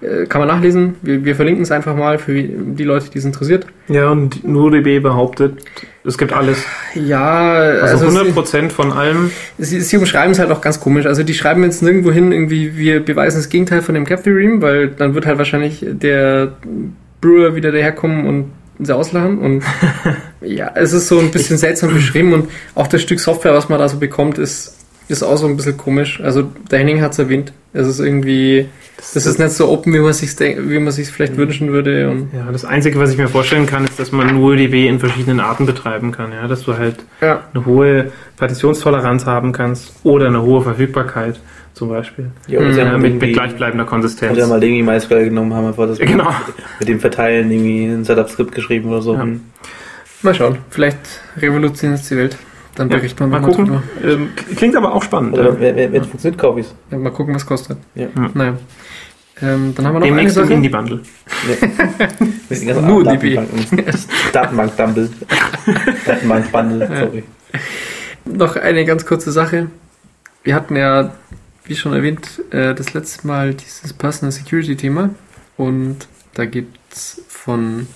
Äh, kann man nachlesen. Wir, wir verlinken es einfach mal für die Leute, die es interessiert. Ja, und NuDB behauptet, es gibt alles. Ja, Also, also, 100% von allem. sie, sie umschreiben es halt auch ganz komisch. Also die schreiben jetzt nirgendwo hin, irgendwie, wir beweisen das Gegenteil von dem Cap Theorem, weil dann wird halt wahrscheinlich der Brewer wieder daherkommen und sie auslachen. Und ja, es ist so ein bisschen seltsam beschrieben und auch das Stück Software, was man da so bekommt, ist, ist auch so ein bisschen komisch. Also der Henning hat es erwähnt. Es ist irgendwie, das ist nicht so open, wie man sich wie man sich vielleicht wünschen würde. Und Ja, das Einzige, was ich mir vorstellen kann, ist, dass man NuDB in verschiedenen Arten betreiben kann. Ja, dass du halt ja, eine hohe Partitionstoleranz haben kannst oder eine hohe Verfügbarkeit zum Beispiel. ja, Mhm. Ja, mit, mit gleichbleibender Konsistenz. Oder mal irgendwie MySQL genommen, haben einfach das genau. mit, dem Verteilen irgendwie ein Setup-Skript geschrieben oder so. Ja. Mal schauen. Vielleicht revolutioniert es die Welt. Dann Ja, berichten wir mal mal gucken. drüber. Ähm, klingt aber auch spannend. Oder ja. wenn es funktioniert, kaufe ich es. Ja, mal gucken, was kostet. Ja. Hm. Naja. Ähm, dann haben wir noch eine Demnächst im Sache. Indie-Bundle. Mit den ganzen Nur DB. Datenbanken. Datenbank-Dumble. Datenbank-Bundle, sorry. Noch eine ganz kurze Sache. Wir hatten ja, wie schon erwähnt, äh, das letzte Mal dieses Personal Security Thema. Und da gibt's von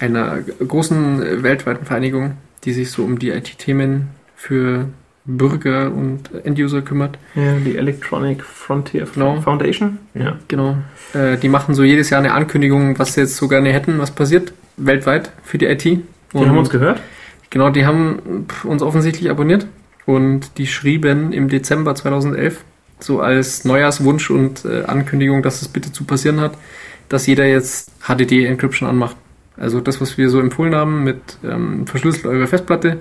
einer großen weltweiten Vereinigung, die sich so um die IT-Themen für Bürger und Enduser kümmert. Ja, die Electronic Frontier Genau. Foundation. Ja. Genau. Äh, die machen so jedes Jahr eine Ankündigung, was sie jetzt so gerne hätten, was passiert, weltweit für die IT. Die Und haben uns gehört. Genau, die haben uns offensichtlich abonniert und die schrieben im Dezember 2011 so als Neujahrswunsch und äh, Ankündigung, dass es bitte zu passieren hat, dass jeder jetzt HDD-Encryption anmacht. Also das, was wir so empfohlen haben mit ähm, verschlüsselt eure Festplatte,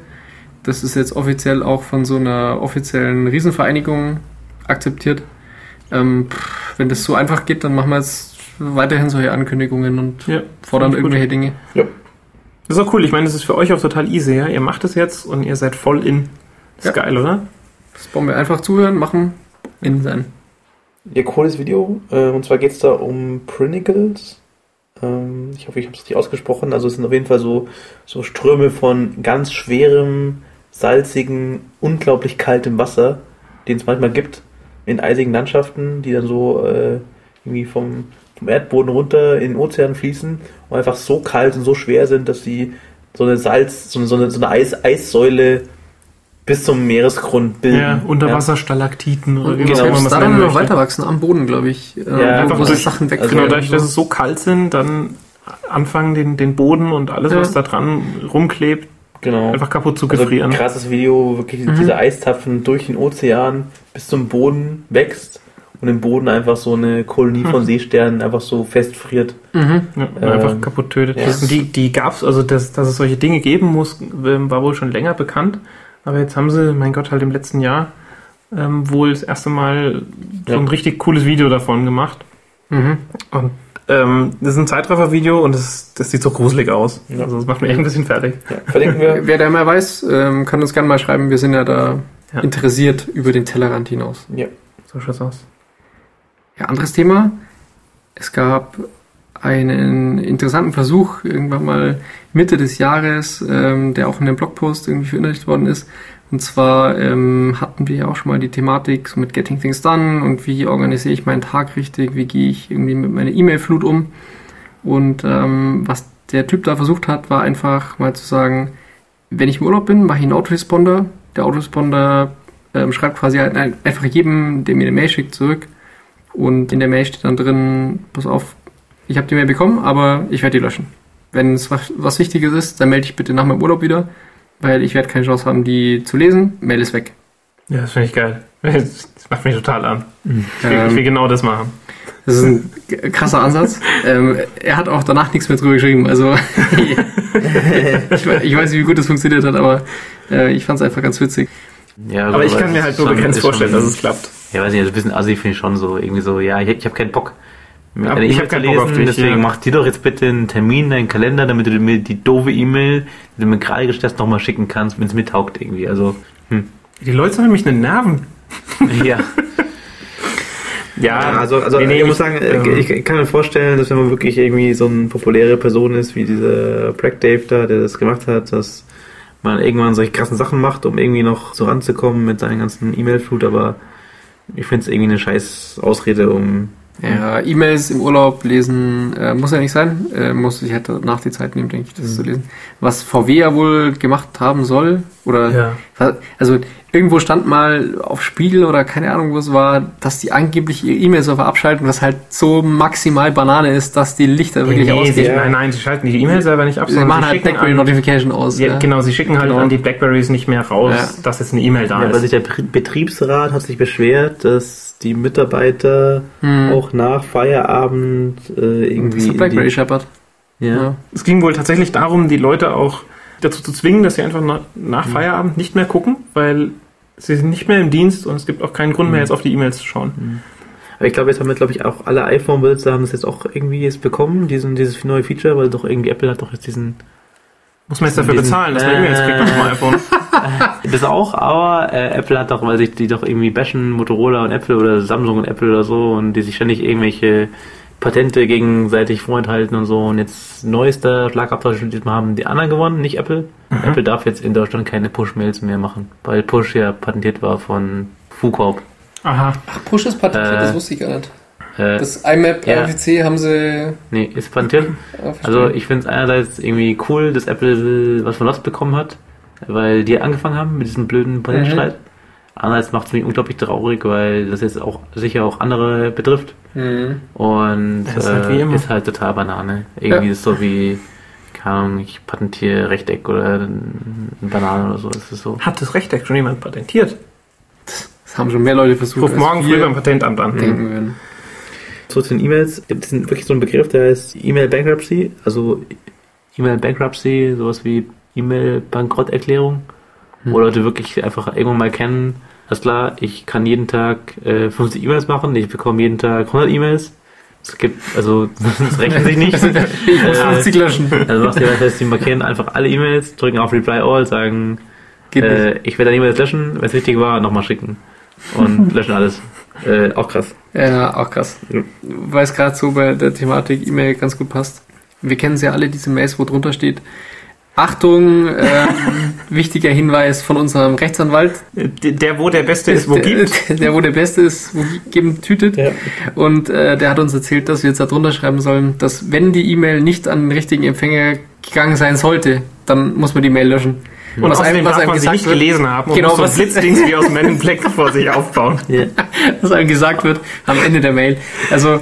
das ist jetzt offiziell auch von so einer offiziellen Riesenvereinigung akzeptiert. Ähm, pff, wenn das so einfach geht, dann machen wir jetzt weiterhin solche Ankündigungen und Ja, fordern ich gut. irgendwelche Dinge. Das ist auch cool. Ich meine, das ist für euch auch total easy. Ja? Ihr macht es jetzt und ihr seid voll in. Das ist Ja. geil, oder? Das wollen wir einfach zuhören, machen, in sein. Ja, cooles Video. Äh, und zwar geht es da um Prinicles. Ähm, ich hoffe, ich habe es richtig ausgesprochen. Also es sind auf jeden Fall so, so Ströme von ganz schwerem, salzigen, unglaublich kaltem Wasser, den es manchmal gibt in eisigen Landschaften, die dann so äh, irgendwie vom, vom Erdboden runter in den Ozean fließen und einfach so kalt und so schwer sind, dass sie so eine Salz, so eine, so eine, Eis, Eissäule bis zum Meeresgrund bilden. Ja, Unterwasserstalaktiten oder wie Genau, man muss es da nennen dann noch weiter wachsen am Boden, glaube ich. Äh, Ja, wo, einfach wo durch- Sachen also Genau, dadurch, dass es so kalt sind, dann anfangen den, den Boden und alles, Ja. was da dran rumklebt, Genau. einfach kaputt zu Also gefrieren. krasses Video, wirklich Mhm. diese Eistapfen durch den Ozean bis zum Boden wächst und im Boden einfach so eine Kolonie von Seesternen einfach so festfriert. Mhm. Ja, Ähm, einfach kaputt tötet. ja. Die, die gab's, also dass, dass es solche Dinge geben muss, ähm, war wohl schon länger bekannt. Aber jetzt haben sie, mein Gott, halt im letzten Jahr ähm, wohl das erste Mal so Ja. ein richtig cooles Video davon gemacht. Mhm. Und ähm, das ist ein Zeitraffer-Video und das, das sieht so gruselig aus. Ja. Also das macht mich echt ein bisschen fertig. Ja, verlinken wir. Wer da mehr weiß, ähm, kann uns gerne mal schreiben. Wir sind ja da Ja. interessiert über den Tellerrand hinaus. ja. So schaut's aus. Ja, anderes Thema. Es gab einen interessanten Versuch irgendwann mal Mitte des Jahres, ähm, der auch in dem Blogpost irgendwie verinnerlicht worden ist. Und zwar ähm, hatten wir ja auch schon mal die Thematik so mit Getting Things Done und wie organisiere ich meinen Tag richtig, wie gehe ich irgendwie mit meiner E-Mail-Flut um. Und ähm, was der Typ da versucht hat, war einfach mal zu sagen, wenn ich im Urlaub bin, mache ich einen Autoresponder. Der Autoresponder ähm, schreibt quasi halt ein- einfach jedem, der mir eine Mail schickt, zurück. Und in der Mail steht dann drin, pass auf, ich habe die Mail bekommen, aber ich werde die löschen. Wenn es was, was Wichtiges ist, dann melde ich bitte nach meinem Urlaub wieder, weil ich werde keine Chance haben, die zu lesen. Mail ist weg. Ja, das finde ich geil. Das macht mich total an. Ich will, ich will Ähm, genau das machen. das ist ein krasser Ansatz. ähm, er hat auch danach nichts mehr drüber geschrieben. Also ich, ich weiß nicht, wie gut das funktioniert hat, aber äh, ich fand es einfach ganz witzig. ja Aber ich kann mir halt nur begrenzt vorstellen, dass es klappt. Ja, weiß nicht, also ein bisschen assi finde ich schon so. Irgendwie so, ja, ich, ich habe keinen Bock. Ja, eine ich E-Mail hab zu keinen Bock auf lesen, dich, deswegen ja. mach dir doch jetzt bitte einen Termin in deinen Kalender, damit du mir die doofe E-Mail, die du mir gerade gestellt hast, nochmal schicken kannst, wenn es mir taugt irgendwie. Also, hm. Die Leute sind nämlich eine Nerven. ja. Ja, also, also nee, nee, ich muss sagen, äh, ähm, ich, kann mir vorstellen, dass wenn man wirklich irgendwie so eine populäre Person ist, wie dieser Prack Dave da, der das gemacht hat, dass man irgendwann solche krassen Sachen macht, um irgendwie noch so ranzukommen mit seinen ganzen E-Mail-Flut, aber ich finde es irgendwie eine scheiß Ausrede, um Ja, E-Mails im Urlaub lesen äh, muss ja nicht sein. Äh, muss sich halt nach die Zeit nehmen, denke ich, das zu lesen. Was VW ja wohl gemacht haben soll, oder Ja. also irgendwo stand mal auf Spiegel oder keine Ahnung, wo es war, dass die angeblich ihr E-Mail-Server abschalten, was halt so maximal Banane ist, dass die Lichter wirklich Nee, sie, ausgehen. nein, nein, sie schalten die E-Mail-Server nicht ab, Sie machen sie halt schicken BlackBerry an, Notification aus. ja, ja. genau, sie schicken halt Genau. an die Blackberries nicht mehr raus, Ja. dass jetzt eine E-Mail da Ja, weil ist. sich der Betrie- Betriebsrat hat sich beschwert, dass die Mitarbeiter Hm. auch nach Feierabend äh, Das irgendwie. ist in BlackBerry die, Shepherd. ja. Es ging wohl tatsächlich darum, die Leute auch dazu zu zwingen, dass sie einfach na, nach Mhm. Feierabend nicht mehr gucken, weil sie sind nicht mehr im Dienst und es gibt auch keinen Grund mehr, Mhm. jetzt auf die E-Mails zu schauen. Aber ich glaube, jetzt haben wir, glaube ich, auch alle iPhone-Besitzer haben das jetzt auch irgendwie jetzt bekommen, diesen, dieses neue Feature, weil doch irgendwie Apple hat doch jetzt diesen. Muss man jetzt dafür Diesen- bezahlen, dass man E-Mails kriegt auf dem Äh. iPhone? Das auch, aber äh, Apple hat doch, weil sich die doch irgendwie bashen, Motorola und Apple oder Samsung und Apple oder so und die sich ständig irgendwelche Patente gegenseitig vorenthalten und so und jetzt neuester Schlagabtausch haben die anderen gewonnen, nicht Apple. Apple darf jetzt in Deutschland keine Push-Mails mehr machen, weil Push ja patentiert war von Fucorp. Aha. Ach, Push ist patentiert, Äh, das wusste ich gar nicht. Äh, Das IMAP ja. RFC haben sie. nee, ist patentiert. Ah, Also ich finde es einerseits irgendwie cool, dass Apple was von Lost bekommen hat, weil die angefangen haben mit diesem blöden Patentstreit. Andererseits macht es mich unglaublich traurig, weil das jetzt auch sicher auch andere betrifft. Mhm. Und ist halt wie äh, immer. ist halt total Banane. Irgendwie Ja. ist so wie, keine Ahnung, ich patentiere Rechteck oder eine Banane oder so. Das ist so. Hat das Rechteck schon jemand patentiert? Das haben schon mehr Leute versucht. Ruf morgen früh beim Patentamt an. denken würden. Zurück zu den E-Mails. Gibt es wirklich so einen Begriff, der heißt E-Mail Bankruptcy? Also E-Mail Bankruptcy, sowas wie E-Mail Bankrotterklärung, wo Leute wirklich einfach irgendwann mal kennen, alles klar, ich kann jeden Tag äh, 50 E-Mails machen, ich bekomme jeden Tag 100 E-Mails. Es gibt, also das rechnet sich nicht. Ich muss Äh, 50 löschen. Also was die das heißt, die markieren einfach alle E-Mails, drücken auf Reply All, sagen, äh, ich werde deine E-Mails löschen, wenn es wichtig war, nochmal schicken. Und löschen alles. Äh, auch krass. Ja, auch krass. Ja. Weil es gerade so bei der Thematik E-Mail ganz gut passt. Wir kennen sie ja alle, diese Mails, wo drunter steht, Achtung, ähm, wichtiger Hinweis von unserem Rechtsanwalt. Der, der, wo der Beste ist, wo der, gibt. Der, wo der Beste ist, wo geben tütet. Ja. Und äh, der hat uns erzählt, dass wir jetzt da drunter schreiben sollen, dass wenn die E-Mail nicht an den richtigen Empfänger gegangen sein sollte, dann muss man die Mail löschen. Und was außerdem darf man sie nicht wird, gelesen haben Genau, so was- Blitzdings wie aus Men in Black vor sich aufbauen. Ja. was einem gesagt wird am Ende der Mail. Also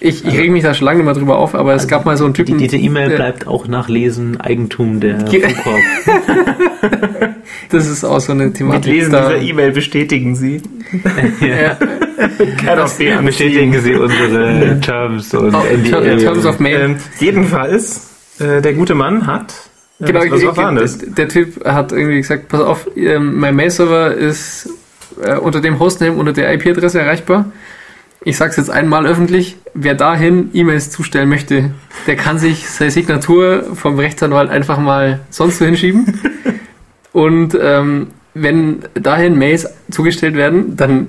ich, ich reg mich da schon lange mal drüber auf, aber es gab mal so einen Die, Typen. diese E-Mail bleibt auch nach Lesen Eigentum der Flugkorb. Das ist auch so eine Mit Thematik. Lesen da- dieser E-Mail bestätigen sie. ja, die Bestätigen Sie unsere Terms und Oh, NDA. Terms of Mail. Ähm, jedenfalls, äh, der gute Mann hat. Äh, Genau, was, was war das? der, der Typ hat irgendwie gesagt, pass auf, ähm, mein Mail-Server ist äh, unter dem Hostname, unter der IP-Adresse erreichbar. Ich sag's jetzt einmal öffentlich, wer dahin E-Mails zustellen möchte, der kann sich seine Signatur vom Rechtsanwalt einfach mal sonst so hinschieben. Und ähm, wenn dahin Mails zugestellt werden, dann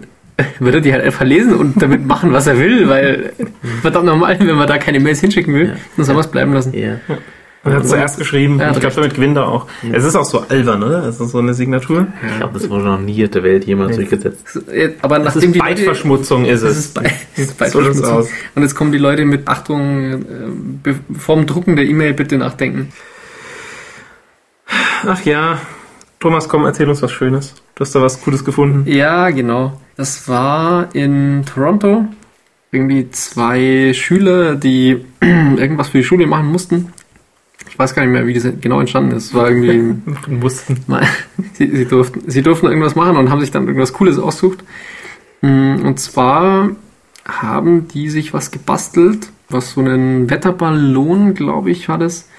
wird er die halt einfach lesen und damit machen, was er will, weil verdammt normal, wenn man da keine Mails hinschicken will, Ja. dann soll man es bleiben lassen. Ja. Und hat zuerst geschrieben. Ja, ich glaube, damit gewinnt er auch. Es ist auch so albern, oder? Es ist so eine Signatur. Ich glaube, das wurde noch nie der Welt jemand durchgesetzt. Aber Das nachdem ist die Beitverschmutzung, ist das es. ist, Be das ist So Beitverschmutzung. aus. Und jetzt kommen die Leute mit Achtung, äh, vorm Drucken der E-Mail bitte nachdenken. Ach ja. Thomas, komm, erzähl uns was Schönes. Du hast da was Gutes gefunden. Ja, genau. Das war in Toronto. Irgendwie zwei Schüler, die irgendwas für die Schule machen mussten. Ich weiß gar nicht mehr, wie das genau entstanden ist. Es war irgendwie Mussten. Sie, sie, durften, sie durften irgendwas machen und haben sich dann irgendwas Cooles ausgesucht. Mm, Und zwar haben die sich was gebastelt, was so einen Wetterballon, glaube ich, war das.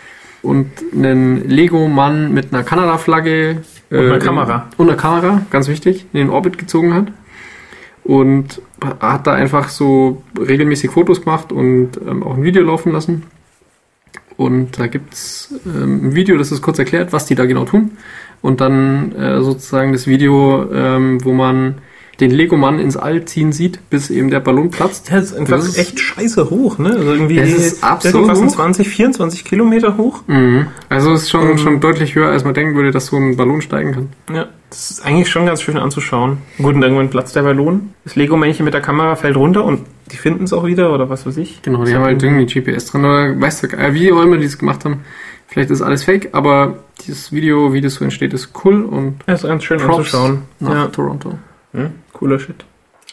Und einen Lego-Mann mit einer Kanada-Flagge. Und einer äh, Kamera. Und einer Kamera, ganz wichtig, in den Orbit gezogen hat. Und hat da einfach so regelmäßig Fotos gemacht und ähm, auch ein Video laufen lassen. Und da gibt's ähm, ein Video, das ist kurz erklärt, was die da genau tun. Und dann äh, sozusagen das Video, ähm, wo man den Lego-Mann ins All ziehen sieht, bis eben der Ballon platzt. Der ist einfach Das ist- echt scheiße hoch, ne? Also irgendwie Es ist absurd irgendwas in hoch. 20, 24 Kilometer hoch. Mhm. Also ist schon, Ähm. schon deutlich höher, als man denken würde, dass so ein Ballon steigen kann. Ja, das ist eigentlich schon ganz schön anzuschauen. Gut, und irgendwann platzt der Ballon. Das Lego-Männchen mit der Kamera fällt runter und die finden es auch wieder oder was weiß ich. Genau, die So. haben halt irgendwie GPS dran oder weißt du, äh, wie auch immer die es gemacht haben. Vielleicht ist alles fake, aber dieses Video, wie das so entsteht, ist cool und Ja, ist ganz schön Props anzuschauen. nach Ja, Toronto. Cooler Shit.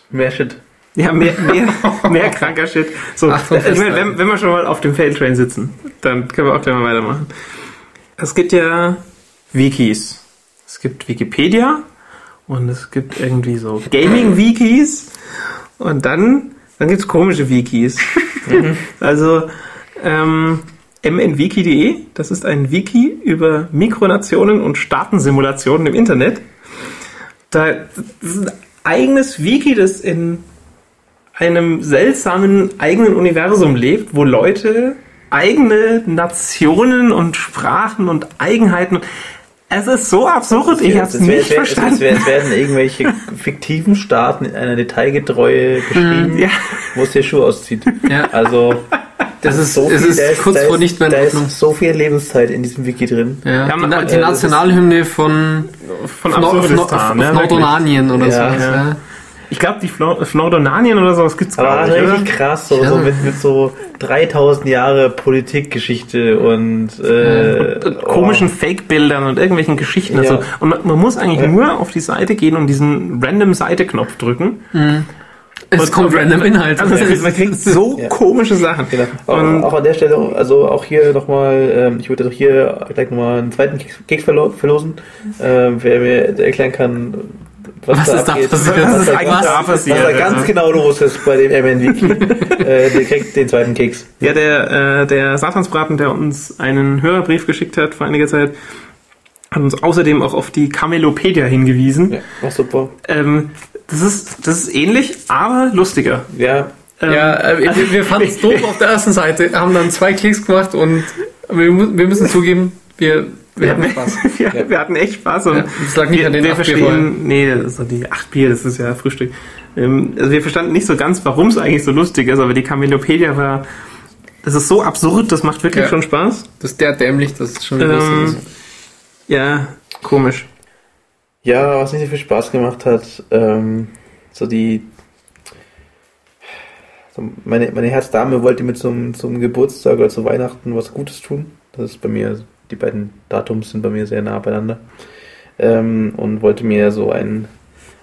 Mehr Shit. Ja, mehr, mehr, mehr kranker Shit. So, ich meine, festhalten. wenn, wenn wir schon mal auf dem Failtrain sitzen, dann können wir auch gleich mal weitermachen. Es gibt ja Wikis. Es gibt Wikipedia und es gibt irgendwie so Gaming-Wikis und dann, dann gibt's komische Wikis. also, ähm, mnwiki.de, das ist ein Wiki über Mikronationen und Staatensimulationen im Internet. Da das ist ein eigenes Wiki, das in einem seltsamen eigenen Universum lebt, wo Leute eigene Nationen und Sprachen und Eigenheiten. Es ist so absurd, ich habe es Das wär- nicht wär- Es, verstanden. wär- es werden irgendwelche fiktiven Staaten in einer Detailgetreue beschrieben, Ja. wo es der Schuh auszieht. Ja. Also, Das ist, so es viel, ist da kurz da vor nicht mehr in Da Ordnung. ist so viel Lebenszeit in diesem Wiki drin. Ja, die, Na- die das Nationalhymne von, Von von, Absurdistan, ne. Nordonanien oder Ja, so. ja. Ich glaube, die Flo- Flordonanien oder sowas gibt's Aber gar nicht, ist oder? richtig krass, so, Ja. so mit, mit so 3000 Jahre Politikgeschichte und, äh, Und komischen Fake-Bildern und irgendwelchen Geschichten. Ja. Also, und man, man muss eigentlich Ja. nur auf die Seite gehen und diesen Random-Seite-Knopf drücken. Es Und- kommt random Inhalt. Also, man kriegt- man kriegt so Ja. komische Sachen. Genau. Und- Auch, auch an der Stelle, also auch hier nochmal, ähm, ich würde auch hier gleich nochmal einen zweiten Keks, Keks verlo verlosen, ähm, wer mir erklären kann, was, Was da ist da abgeht. passiert? Was, Was ist da, eigentlich was, da was passiert? da ganz Ja. genau los ist bei dem MN-Wiki. äh, der kriegt den zweiten Keks. Ja, der, äh, der Satansbraten, der uns einen Hörerbrief geschickt hat vor einiger Zeit, hat uns außerdem auch auf die Camelopedia hingewiesen. Ja, war super. Ähm, das, ist, das ist ähnlich, aber lustiger. Ja, Ähm, Ja, äh, wir, wir fanden es doof auf der ersten Seite, haben dann zwei Klicks gemacht und wir, wir müssen zugeben, wir Wir hatten Spaß. wir, Ja. wir hatten echt Spaß und Ja, das lag nicht wir, an den wir acht verstehen, nee, das ist doch die 8 Bier, das ist ja Frühstück. Ähm, also wir verstanden nicht so ganz, warum es eigentlich so lustig ist, aber die Camelopedia war, das ist so absurd, das macht wirklich Ja. schon Spaß. Das ist der dämlich, das ist schon wieder Ähm, lustig. Ja, komisch. Ja, was nicht so viel Spaß gemacht hat, ähm, so die. So meine, meine Herzdame wollte mir zum, zum Geburtstag oder zu Weihnachten was Gutes tun. Das ist bei mir, die beiden Datums sind bei mir sehr nah beieinander. Ähm, und wollte mir so ein,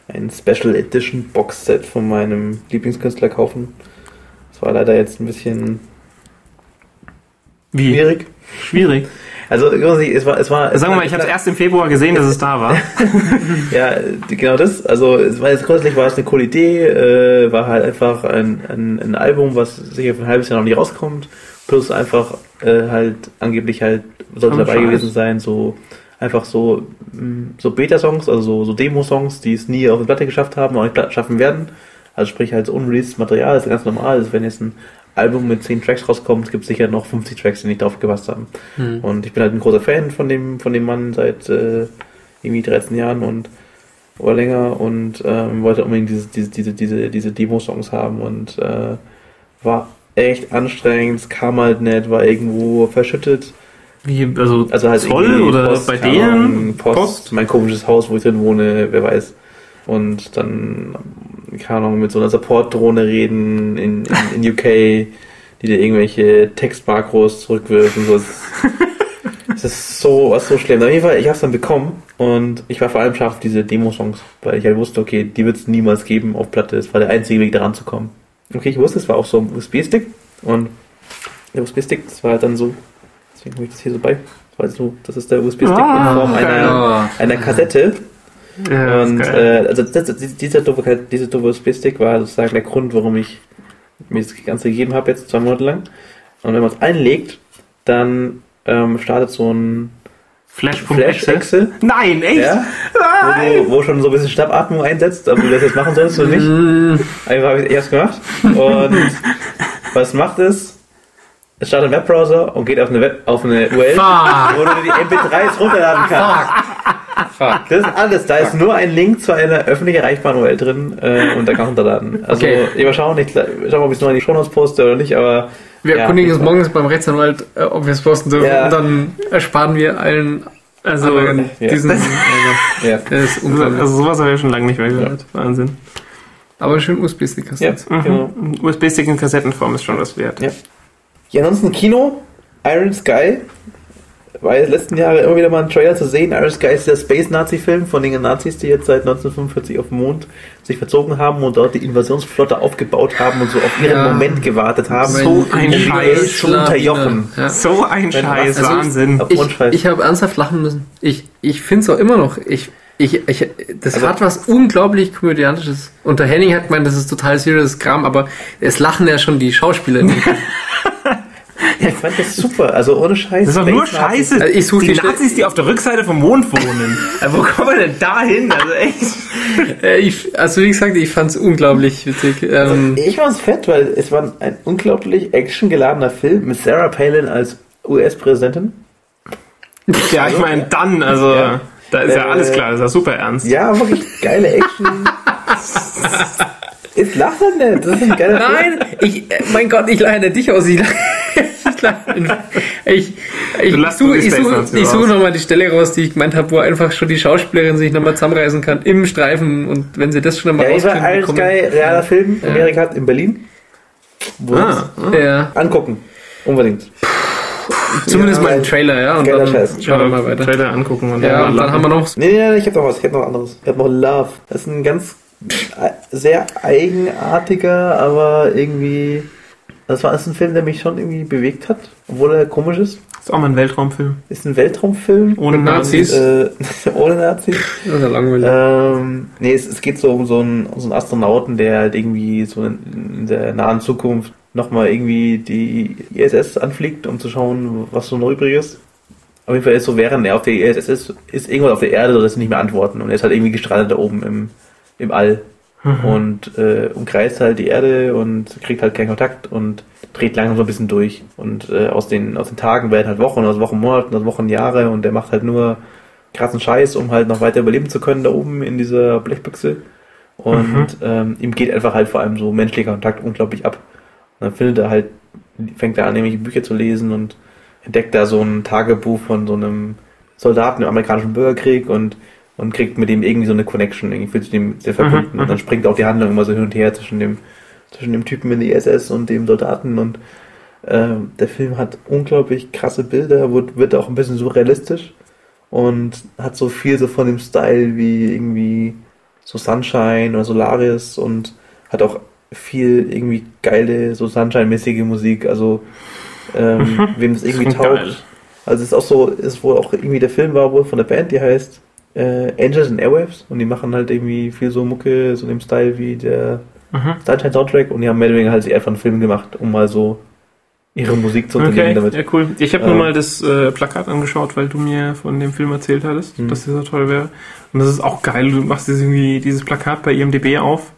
ein Special Edition Boxset von meinem Lieblingskünstler kaufen. Das war leider jetzt ein bisschen Wie? schwierig. Schwierig. Also, es war, es war, es Sagen wir mal, ich habe es erst im Februar gesehen, dass es da war. Ja, genau das. Also es war jetzt grundsätzlich war es eine coole Idee, äh, war halt einfach ein, ein, ein Album, was sicher für ein halbes Jahr noch nicht rauskommt, plus einfach äh, halt angeblich halt sollte dabei gewesen sein, so einfach so mh, so Beta-Songs, also so, so Demo-Songs, die es nie auf die Platte geschafft haben, auch nicht schaffen werden. Also sprich halt so unreleased Material, das ist ganz normal. Also wenn jetzt ein Album mit 10 Tracks rauskommt, gibt es sicher noch 50 Tracks, die nicht drauf gepasst haben. Hm. Und ich bin halt ein großer Fan von dem, von dem Mann seit äh, irgendwie 13 Jahren und oder länger und ähm, wollte unbedingt diese, diese, diese, diese, diese Demo-Songs haben und äh, war echt anstrengend, es kam halt nicht, war irgendwo verschüttet. Wie, also, Also halt Zoll oder Post, bei denen? Post, mein komisches Haus, wo ich drin wohne, wer weiß. Und dann, keine Ahnung, mit so einer Support-Drohne reden in, in, in UK, die dir irgendwelche Textmakros zurückwirft und so. Es ist so, was so schlimm. Auf jeden Fall, ich hab's dann bekommen und ich war vor allem scharf auf diese Demo-Songs, weil ich halt wusste, okay, die wird es niemals geben auf Platte. Es war der einzige Weg, daran zu kommen. Okay, ich wusste, es war auch so ein USB-Stick und der USB-Stick, das war halt dann so, deswegen habe ich das hier so bei. Das, war so, das ist der USB-Stick Ah, in Form einer, Oh. einer Kassette. Ja, Und äh, also das, dieser doofe, dieser doofe USB-Stick war sozusagen der Grund, warum ich mir das Ganze gegeben habe, jetzt zwei Monate lang. Und wenn man es einlegt, dann ähm, startet so ein Flash.exe. Flash-Exe, Nein, echt? ja, wo, du, wo schon so ein bisschen Schnappatmung einsetzt, ob du das jetzt machen sollst oder nicht. Einfach habe ich erst gemacht. Und was macht es startet einen Webbrowser und geht auf eine, Web, auf eine URL, Fuck. wo du die MP3s runterladen kannst. Fuck. Das ist alles. Da ist nur ein Link zu einer öffentlich erreichbaren URL drin äh, und da kann man runterladen. Also Okay. ich mal schauen, ich schau mal, ob ich es noch in die Shownotes poste oder nicht, aber Wir Ja, erkundigen uns morgens beim Rechtsanwalt, äh, ob wir es posten dürfen. Ja. Und dann ersparen wir allen Also, ja. diesen. Also, ja. das ist also, unglaublich. also sowas habe ich schon lange nicht mehr gehört. Wahnsinn. Aber schön USB-Stick hast du Ja, jetzt. genau. Mhm. USB-Stick in Kassettenform ist schon was wert. Ja. Ja, ansonsten Kino, Iron Sky. War jetzt letzten Jahre immer wieder mal ein Trailer zu sehen. Iron Sky ist der Space-Nazi-Film von den Nazis, die jetzt seit 1945 auf dem Mond sich verzogen haben und dort die Invasionsflotte aufgebaut haben und so auf ihren Ja. Moment gewartet haben. So ein Scheiß. Zu unterjochen. Ja. So ein Scheiß, also Wahnsinn. Auf Ich, ich habe ernsthaft lachen müssen. Ich, ich finde es auch immer noch. Ich, ich, ich, das Also- hat was unglaublich Komödiantisches. Und der Henning hat gemeint, das ist total serious Kram, aber es lachen ja schon die Schauspieler nicht. Ich fand das super. Also ohne Scheiß. Das ist doch nur. Scheiße. Also ich die die Nazis, die auf der Rückseite vom Mond wohnen. Also wo kommen wir denn da hin? Also echt. Äh, ich, also wie gesagt, ich fand es unglaublich witzig. Ähm, Ich fand's fett, weil es war ein unglaublich actiongeladener Film mit Sarah Palin als US-Präsidentin. Ja, ich meine, dann, also, Ja. da ist ja Äh, alles klar, das ist ja super ernst. Ja, wirklich geile Action. Ist lacht halt nicht. Das ist ein geiler Film. Nein, ich, äh, mein Gott, ich lache nicht dich aus. Ich lache, ich, lache, ich, ich, lachst suche, ich Nazis ich raus. nochmal die Stelle raus, die ich gemeint habe, wo einfach schon die Schauspielerin sich nochmal zusammenreißen kann im Streifen und wenn sie das schon einmal Ja, ich war Sky, realer Film, Amerika hat in Berlin. Wo Ah, Ja, Angucken. Unbedingt. zumindest Ja, mal im Trailer, ja, und geiler dann Scheiß. schauen wir mal weiter. Trailer angucken und Ja, dann und dann haben wir noch Nee, nee, nee, ich hab noch was. Ich hab noch anderes. Ich hab noch Love. Das ist ein ganz äh, sehr eigenartiger, aber irgendwie. Das war das ist ein Film, der mich schon irgendwie bewegt hat, obwohl er komisch ist. ist auch mal ein Weltraumfilm. Ist ein Weltraumfilm. Ohne Nazis. Äh, ohne Nazis. das ist ja langweilig. Ähm, nee, es, es geht so um so einen, um so einen Astronauten, der halt irgendwie so in, in der nahen Zukunft nochmal irgendwie die ISS anfliegt, um zu schauen, was so noch übrig ist. Auf jeden Fall ist so, während er auf der ISS ist, ist irgendwas auf der Erde, so dass sie nicht mehr antworten. Und er ist halt irgendwie gestrandet da oben im, im All. Und äh, umkreist halt die Erde und kriegt halt keinen Kontakt und dreht langsam so ein bisschen durch. Und äh, aus, den, aus den Tagen werden halt Wochen, aus Wochen Monaten, aus Wochen Jahre und der macht halt nur krassen Scheiß, um halt noch weiter überleben zu können da oben in dieser Blechbüchse. Und Mhm. ähm, ihm geht einfach halt vor allem so menschlicher Kontakt unglaublich ab. Und dann findet er halt, fängt er an, nämlich Bücher zu lesen und entdeckt da so ein Tagebuch von so einem Soldaten im amerikanischen Bürgerkrieg und, und kriegt mit dem irgendwie so eine Connection, irgendwie fühlt sich dem sehr verbunden. Mhm, Und dann springt auch die Handlung immer so hin und her zwischen dem, zwischen dem Typen in die SS und dem Soldaten und ähm, der Film hat unglaublich krasse Bilder, wird, wird auch ein bisschen surrealistisch und hat so viel so von dem Style wie irgendwie so Sunshine oder Solaris und hat auch viel irgendwie geile, so Sunshine-mäßige Musik, also ähm, wem das irgendwie taugt. geil. Also es ist auch so, ist wohl auch irgendwie der Film war wohl von der Band, die heißt äh, Angels and Airwaves und die machen halt irgendwie viel so Mucke, so in dem Style wie der Mhm. Sunshine Soundtrack und die haben mehr oder weniger halt sich einfach einen Film gemacht, um mal so ihre Musik zu unterlegen Okay, damit. ja cool. Ich habe Ähm. nur mal das äh, Plakat angeschaut, weil du mir von dem Film erzählt hattest, Mhm. dass der so toll wäre. Und das ist auch geil. Du machst jetzt irgendwie dieses Plakat bei IMDb auf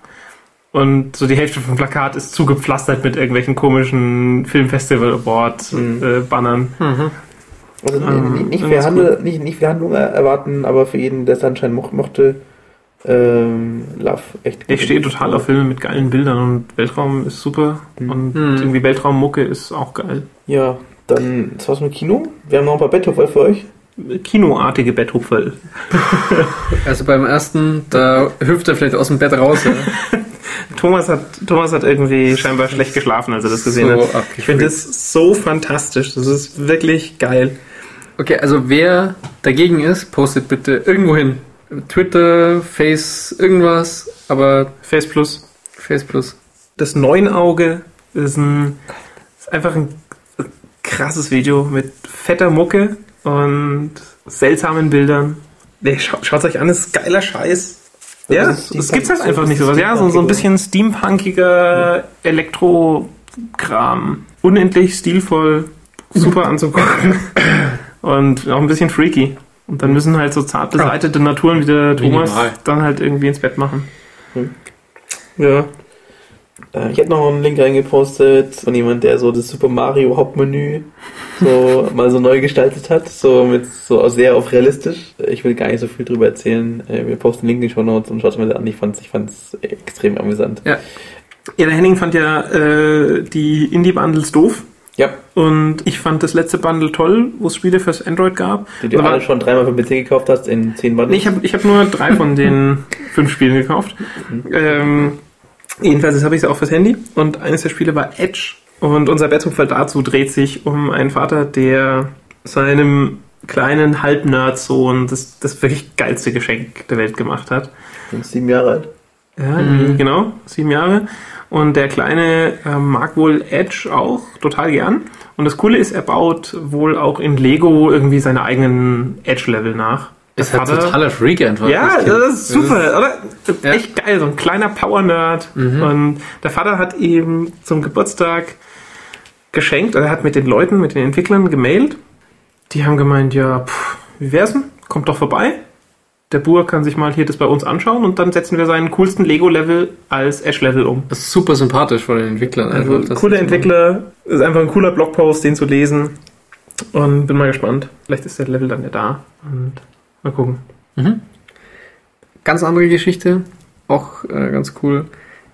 und so die Hälfte vom Plakat ist zugepflastert mit irgendwelchen komischen Filmfestival Award Mhm. äh, Bannern. Mhm. Also Ähm, nicht, nicht, ist Handel, nicht, nicht viel Handlung erwarten, aber für jeden, der Sunshine mo mochte, ähm, Love echt Ich stehe total auf Filme mit geilen Bildern und Weltraum ist super Mhm. und Mhm. irgendwie Weltraummucke ist auch geil. Ja, dann, das war's mit Kino. Wir haben noch ein paar Betthupfer für euch. Kinoartige Betthupferl. Also beim ersten, da hüpft er vielleicht aus dem Bett raus. Ja. Thomas hat, Thomas hat irgendwie scheinbar schlecht geschlafen, als er das gesehen So hat. Ich finde das so fantastisch. Das ist wirklich geil. Okay, also wer dagegen ist, postet bitte irgendwo hin. Twitter, Face, irgendwas, aber Face Plus. Face Plus. Das Neunauge ist, ein, ist einfach ein krasses Video mit fetter Mucke und seltsamen Bildern. Nee, schaut, schaut's euch an, das ist geiler Scheiß. Ja, Das ist es gibt's halt einfach nicht sowas. Ja, so, so ein bisschen steampunkiger Elektro-Kram. Unendlich stilvoll, super anzugucken. und auch ein bisschen freaky. Und dann müssen halt so zart beseitete Naturen wie der Thomas Minimal. dann halt irgendwie ins Bett machen. Hm. Ja. Äh, Ich hätte noch einen Link reingepostet von jemand, der so das Super Mario Hauptmenü so mal so neu gestaltet hat, so mit so sehr auf realistisch. Ich will gar nicht so viel drüber erzählen. Äh, Wir posten einen Link in die Show Notes und schaut es mal an. Ich fand's, ich fand's extrem amüsant. Ja, der Henning fand ja äh, die Indie-Bundles doof. Ja, Und ich fand das letzte Bundle toll, wo es Spiele fürs Android gab. die du alle schon dreimal für den PC gekauft hast in zehn Banden. Nee, ich habe ich hab nur drei von den fünf Spielen gekauft. Ähm, jedenfalls habe ich es auch fürs Handy. Und eines der Spiele war Edge. Und unser Betthupfer dazu dreht sich um einen Vater, der seinem kleinen Halbnerd-Sohn das, das wirklich geilste Geschenk der Welt gemacht hat. bin sieben Jahre alt. Ja, Mhm. genau, sieben Jahre. Und der Kleine ähm, mag wohl Edge auch total gern. Und das Coole ist, er baut wohl auch in Lego irgendwie seine eigenen Edge-Level nach. Ist halt totaler Freak einfach. ja, Kind. das ist super, oder? Ja. Echt geil, so ein kleiner Power-Nerd. Mhm. Und der Vater hat ihm zum Geburtstag geschenkt, er hat mit den Leuten, mit den Entwicklern gemailt. Die haben gemeint, ja, pff, wie wär's denn? Kommt doch vorbei. Der Bur kann sich mal hier das bei uns anschauen und dann setzen wir seinen coolsten Lego-Level als Ash-Level um. Das ist super sympathisch von den Entwicklern. Also einfach, dass coole sie so- Entwickler, ist einfach ein cooler Blogpost, den zu lesen. Und bin mal gespannt. Vielleicht ist der Level dann ja da. Und mal gucken. Mhm. Ganz andere Geschichte, auch äh, ganz cool,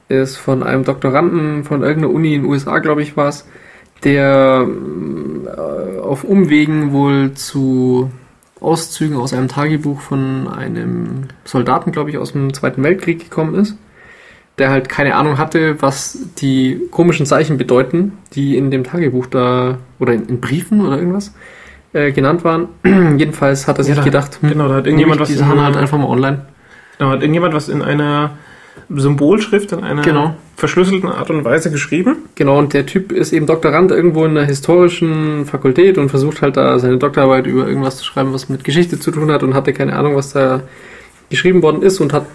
ist von einem Doktoranden von irgendeiner Uni in den USA, glaube ich, war es, der äh, auf Umwegen wohl zu Auszügen aus einem Tagebuch von einem Soldaten, glaube ich, aus dem Zweiten Weltkrieg gekommen ist, der halt keine Ahnung hatte, was die komischen Zeichen bedeuten, die in dem Tagebuch da oder in, in Briefen oder irgendwas äh, genannt waren. Jedenfalls hat er sich da- gedacht, hm, Genau, da hat Irgendjemand was die in, Sachen halt einfach mal online. genau, hat irgendjemand was in einer Symbolschrift, in einer Genau. verschlüsselten Art und Weise geschrieben. Genau, und der Typ ist eben Doktorand irgendwo in einer historischen Fakultät und versucht halt da seine Doktorarbeit über irgendwas zu schreiben, was mit Geschichte zu tun hat und hatte keine Ahnung, was da geschrieben worden ist und hat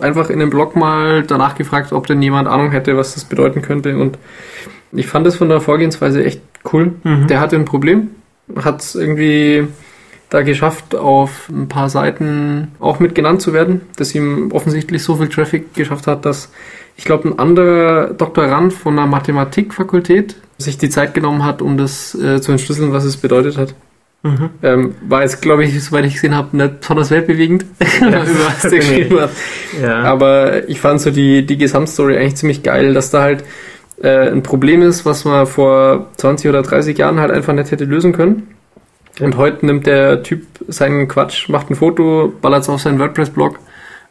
einfach in dem Blog mal danach gefragt, ob denn jemand Ahnung hätte, was das bedeuten könnte. Und ich fand das von der Vorgehensweise echt cool. Mhm. Der hatte ein Problem, hat irgendwie da geschafft, auf ein paar Seiten auch mit genannt zu werden, dass ihm offensichtlich so viel Traffic geschafft hat, dass ich glaube, ein anderer Doktorand von der Mathematikfakultät sich die Zeit genommen hat, um das äh, zu entschlüsseln, was es bedeutet hat. Mhm. Ähm, war jetzt, glaube ich, soweit ich gesehen habe, nicht besonders weltbewegend, über was der geschrieben hat. Ja. Aber ich fand so die, die Gesamtstory eigentlich ziemlich geil, dass da halt äh, ein Problem ist, was man vor 20 oder 30 Jahren halt einfach nicht hätte lösen können. Und heute nimmt der Typ seinen Quatsch, macht ein Foto, ballert es auf seinen WordPress-Blog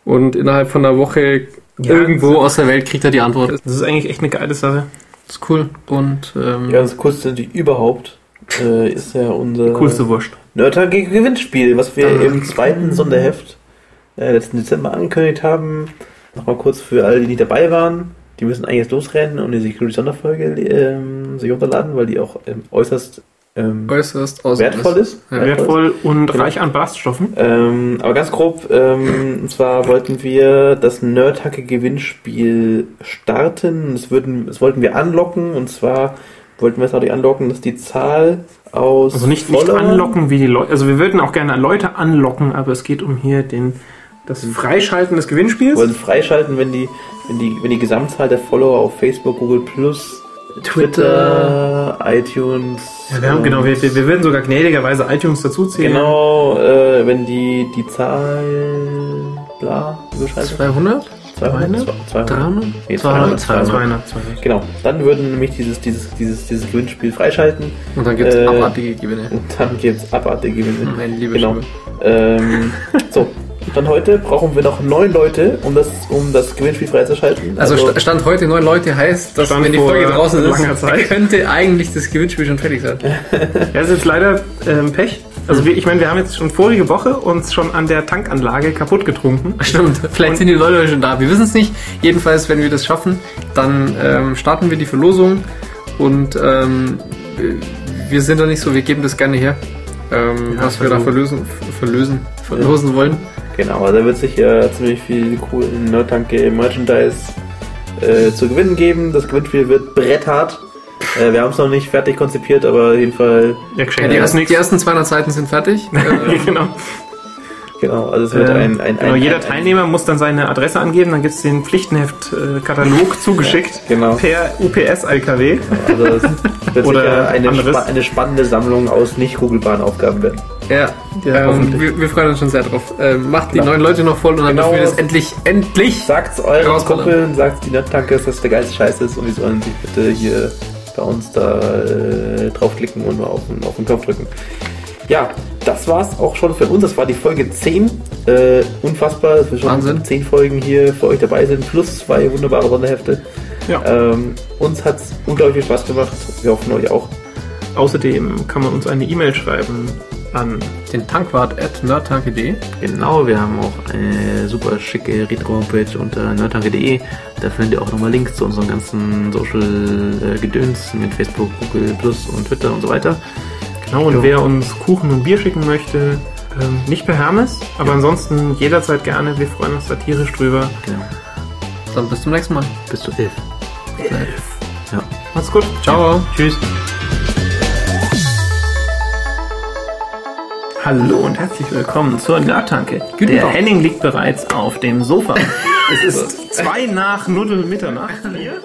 und innerhalb von einer Woche Ja, irgendwo aus der Welt kriegt er die Antwort. Das ist eigentlich echt eine geile Sache. Das ist cool. Und ähm, Ja, das coolste die überhaupt äh, ist ja unser Coolste Wurst. Nerdtag gegen Gewinnspiel, was wir im zweiten Sonderheft äh, letzten Dezember angekündigt haben. Nochmal kurz für alle, die nicht dabei waren. Die müssen eigentlich jetzt losrennen und die Security-Sonderfolge ähm, sich runterladen, weil die auch ähm, äußerst ähm, äußerst wertvoll ist. Ja, Wertvoll und Genau. reich an Ballaststoffen. Ähm, aber ganz grob, ähm, und zwar wollten wir das Nerdhacke-Gewinnspiel starten. Das, würden, das wollten wir anlocken und zwar wollten wir es dadurch anlocken, dass die Zahl aus Also nicht, nicht anlocken wie die Leute. Also wir würden auch gerne Leute anlocken, aber es geht um hier den, das Freischalten des Wir Gewinnspiels. wollen es freischalten, wenn die, wenn, die, wenn die Gesamtzahl der Follower auf Facebook, Google Plus, Twitter, iTunes. Ja, wir haben, genau, wir, wir, würden sogar gnädigerweise iTunes dazuzählen. Genau, äh, wenn die, die Zahl, bla, überschreitet. 200? 200? 200? 300? Nee, 200? 200. 200, 200. Genau, dann würden nämlich dieses, dieses, dieses, dieses Gewinnspiel freischalten Und dann gibt es Äh, abartige Gewinne. und dann gibt es abartige Gewinne. Mein lieber Genau. Ähm, so, dann heute brauchen wir noch neun Leute, um das, um das Gewinnspiel freizuschalten. Also, Sta- Stand heute neun Leute heißt, dass Stand wenn die Folge draußen langer ist, Zeit. könnte eigentlich das Gewinnspiel schon fertig sein. Ja, ist jetzt leider ähm, Pech. Also wir, ich meine, wir haben jetzt schon vorige Woche uns schon an der Tankanlage kaputt getrunken. Stimmt, vielleicht sind die Leute schon da. Wir wissen es nicht. Jedenfalls, wenn wir das schaffen, dann ähm, starten wir die Verlosung und ähm, wir sind da nicht so, wir geben das gerne her, ähm, Ja, was wir da verlösen, verlösen, verlosen wollen. Genau, also da wird sicher ziemlich viel coolen Nerdtanke Merchandise äh, zu gewinnen geben. Das Gewinnspiel wird bretthart. Äh, wir haben es noch nicht fertig konzipiert, aber auf jeden Fall, Ja, Ja, geschenkt die, ersten, die ersten 200 Seiten sind fertig. Äh, genau. Genau, also es wird Ähm, ein, ein, genau, ein, jeder ein, ein, Teilnehmer muss dann seine Adresse angeben, dann gibt es den Pflichtenheft-Katalog zugeschickt genau. per UPS-LKW. Also es wird Oder eine, spa eine spannende Sammlung aus nicht googelbaren Aufgaben werden. ja, Ja, ähm, wir, wir freuen uns schon sehr drauf. Ähm, macht die neuen Leute noch voll und dann Genau. dürfen wir das endlich, endlich Sagt's euren. Kumpeln, sagt die Nerdtanke, dass das der geilste Scheiß ist und die sollen sich bitte hier bei uns da äh, draufklicken und mal auf, den- auf den Knopf drücken. Ja, das war's auch schon für uns. Das war die Folge 10. Äh, unfassbar, dass wir schon Wahnsinn. 10 Folgen hier für euch dabei sind, plus zwei wunderbare Sonderhefte. Ja. Ähm, uns hat's unglaublich viel Spaß gemacht. Wir hoffen euch auch. Außerdem kann man uns eine E-Mail schreiben an den Tankwart at nerdtanke.de. Genau, wir haben auch eine super schicke Retro-Homepage unter nerdtanke.de. Da findet ihr auch nochmal Links zu unseren ganzen Social-Gedöns mit Facebook, Google Plus und Twitter und so weiter. Genau, und Jo. wer uns Kuchen und Bier schicken möchte, ähm, nicht per Hermes, aber ansonsten jederzeit gerne. Wir freuen uns da tierisch drüber. Genau. Dann bis zum nächsten Mal. Bis zu 11. Ja. Macht's gut. Ciao. Tschüss. Hallo und herzlich willkommen zur Nerdtanke. Guten Der Tag. Henning liegt bereits auf dem Sofa. es ist zwei nach Nuddel Mitternacht. Vier?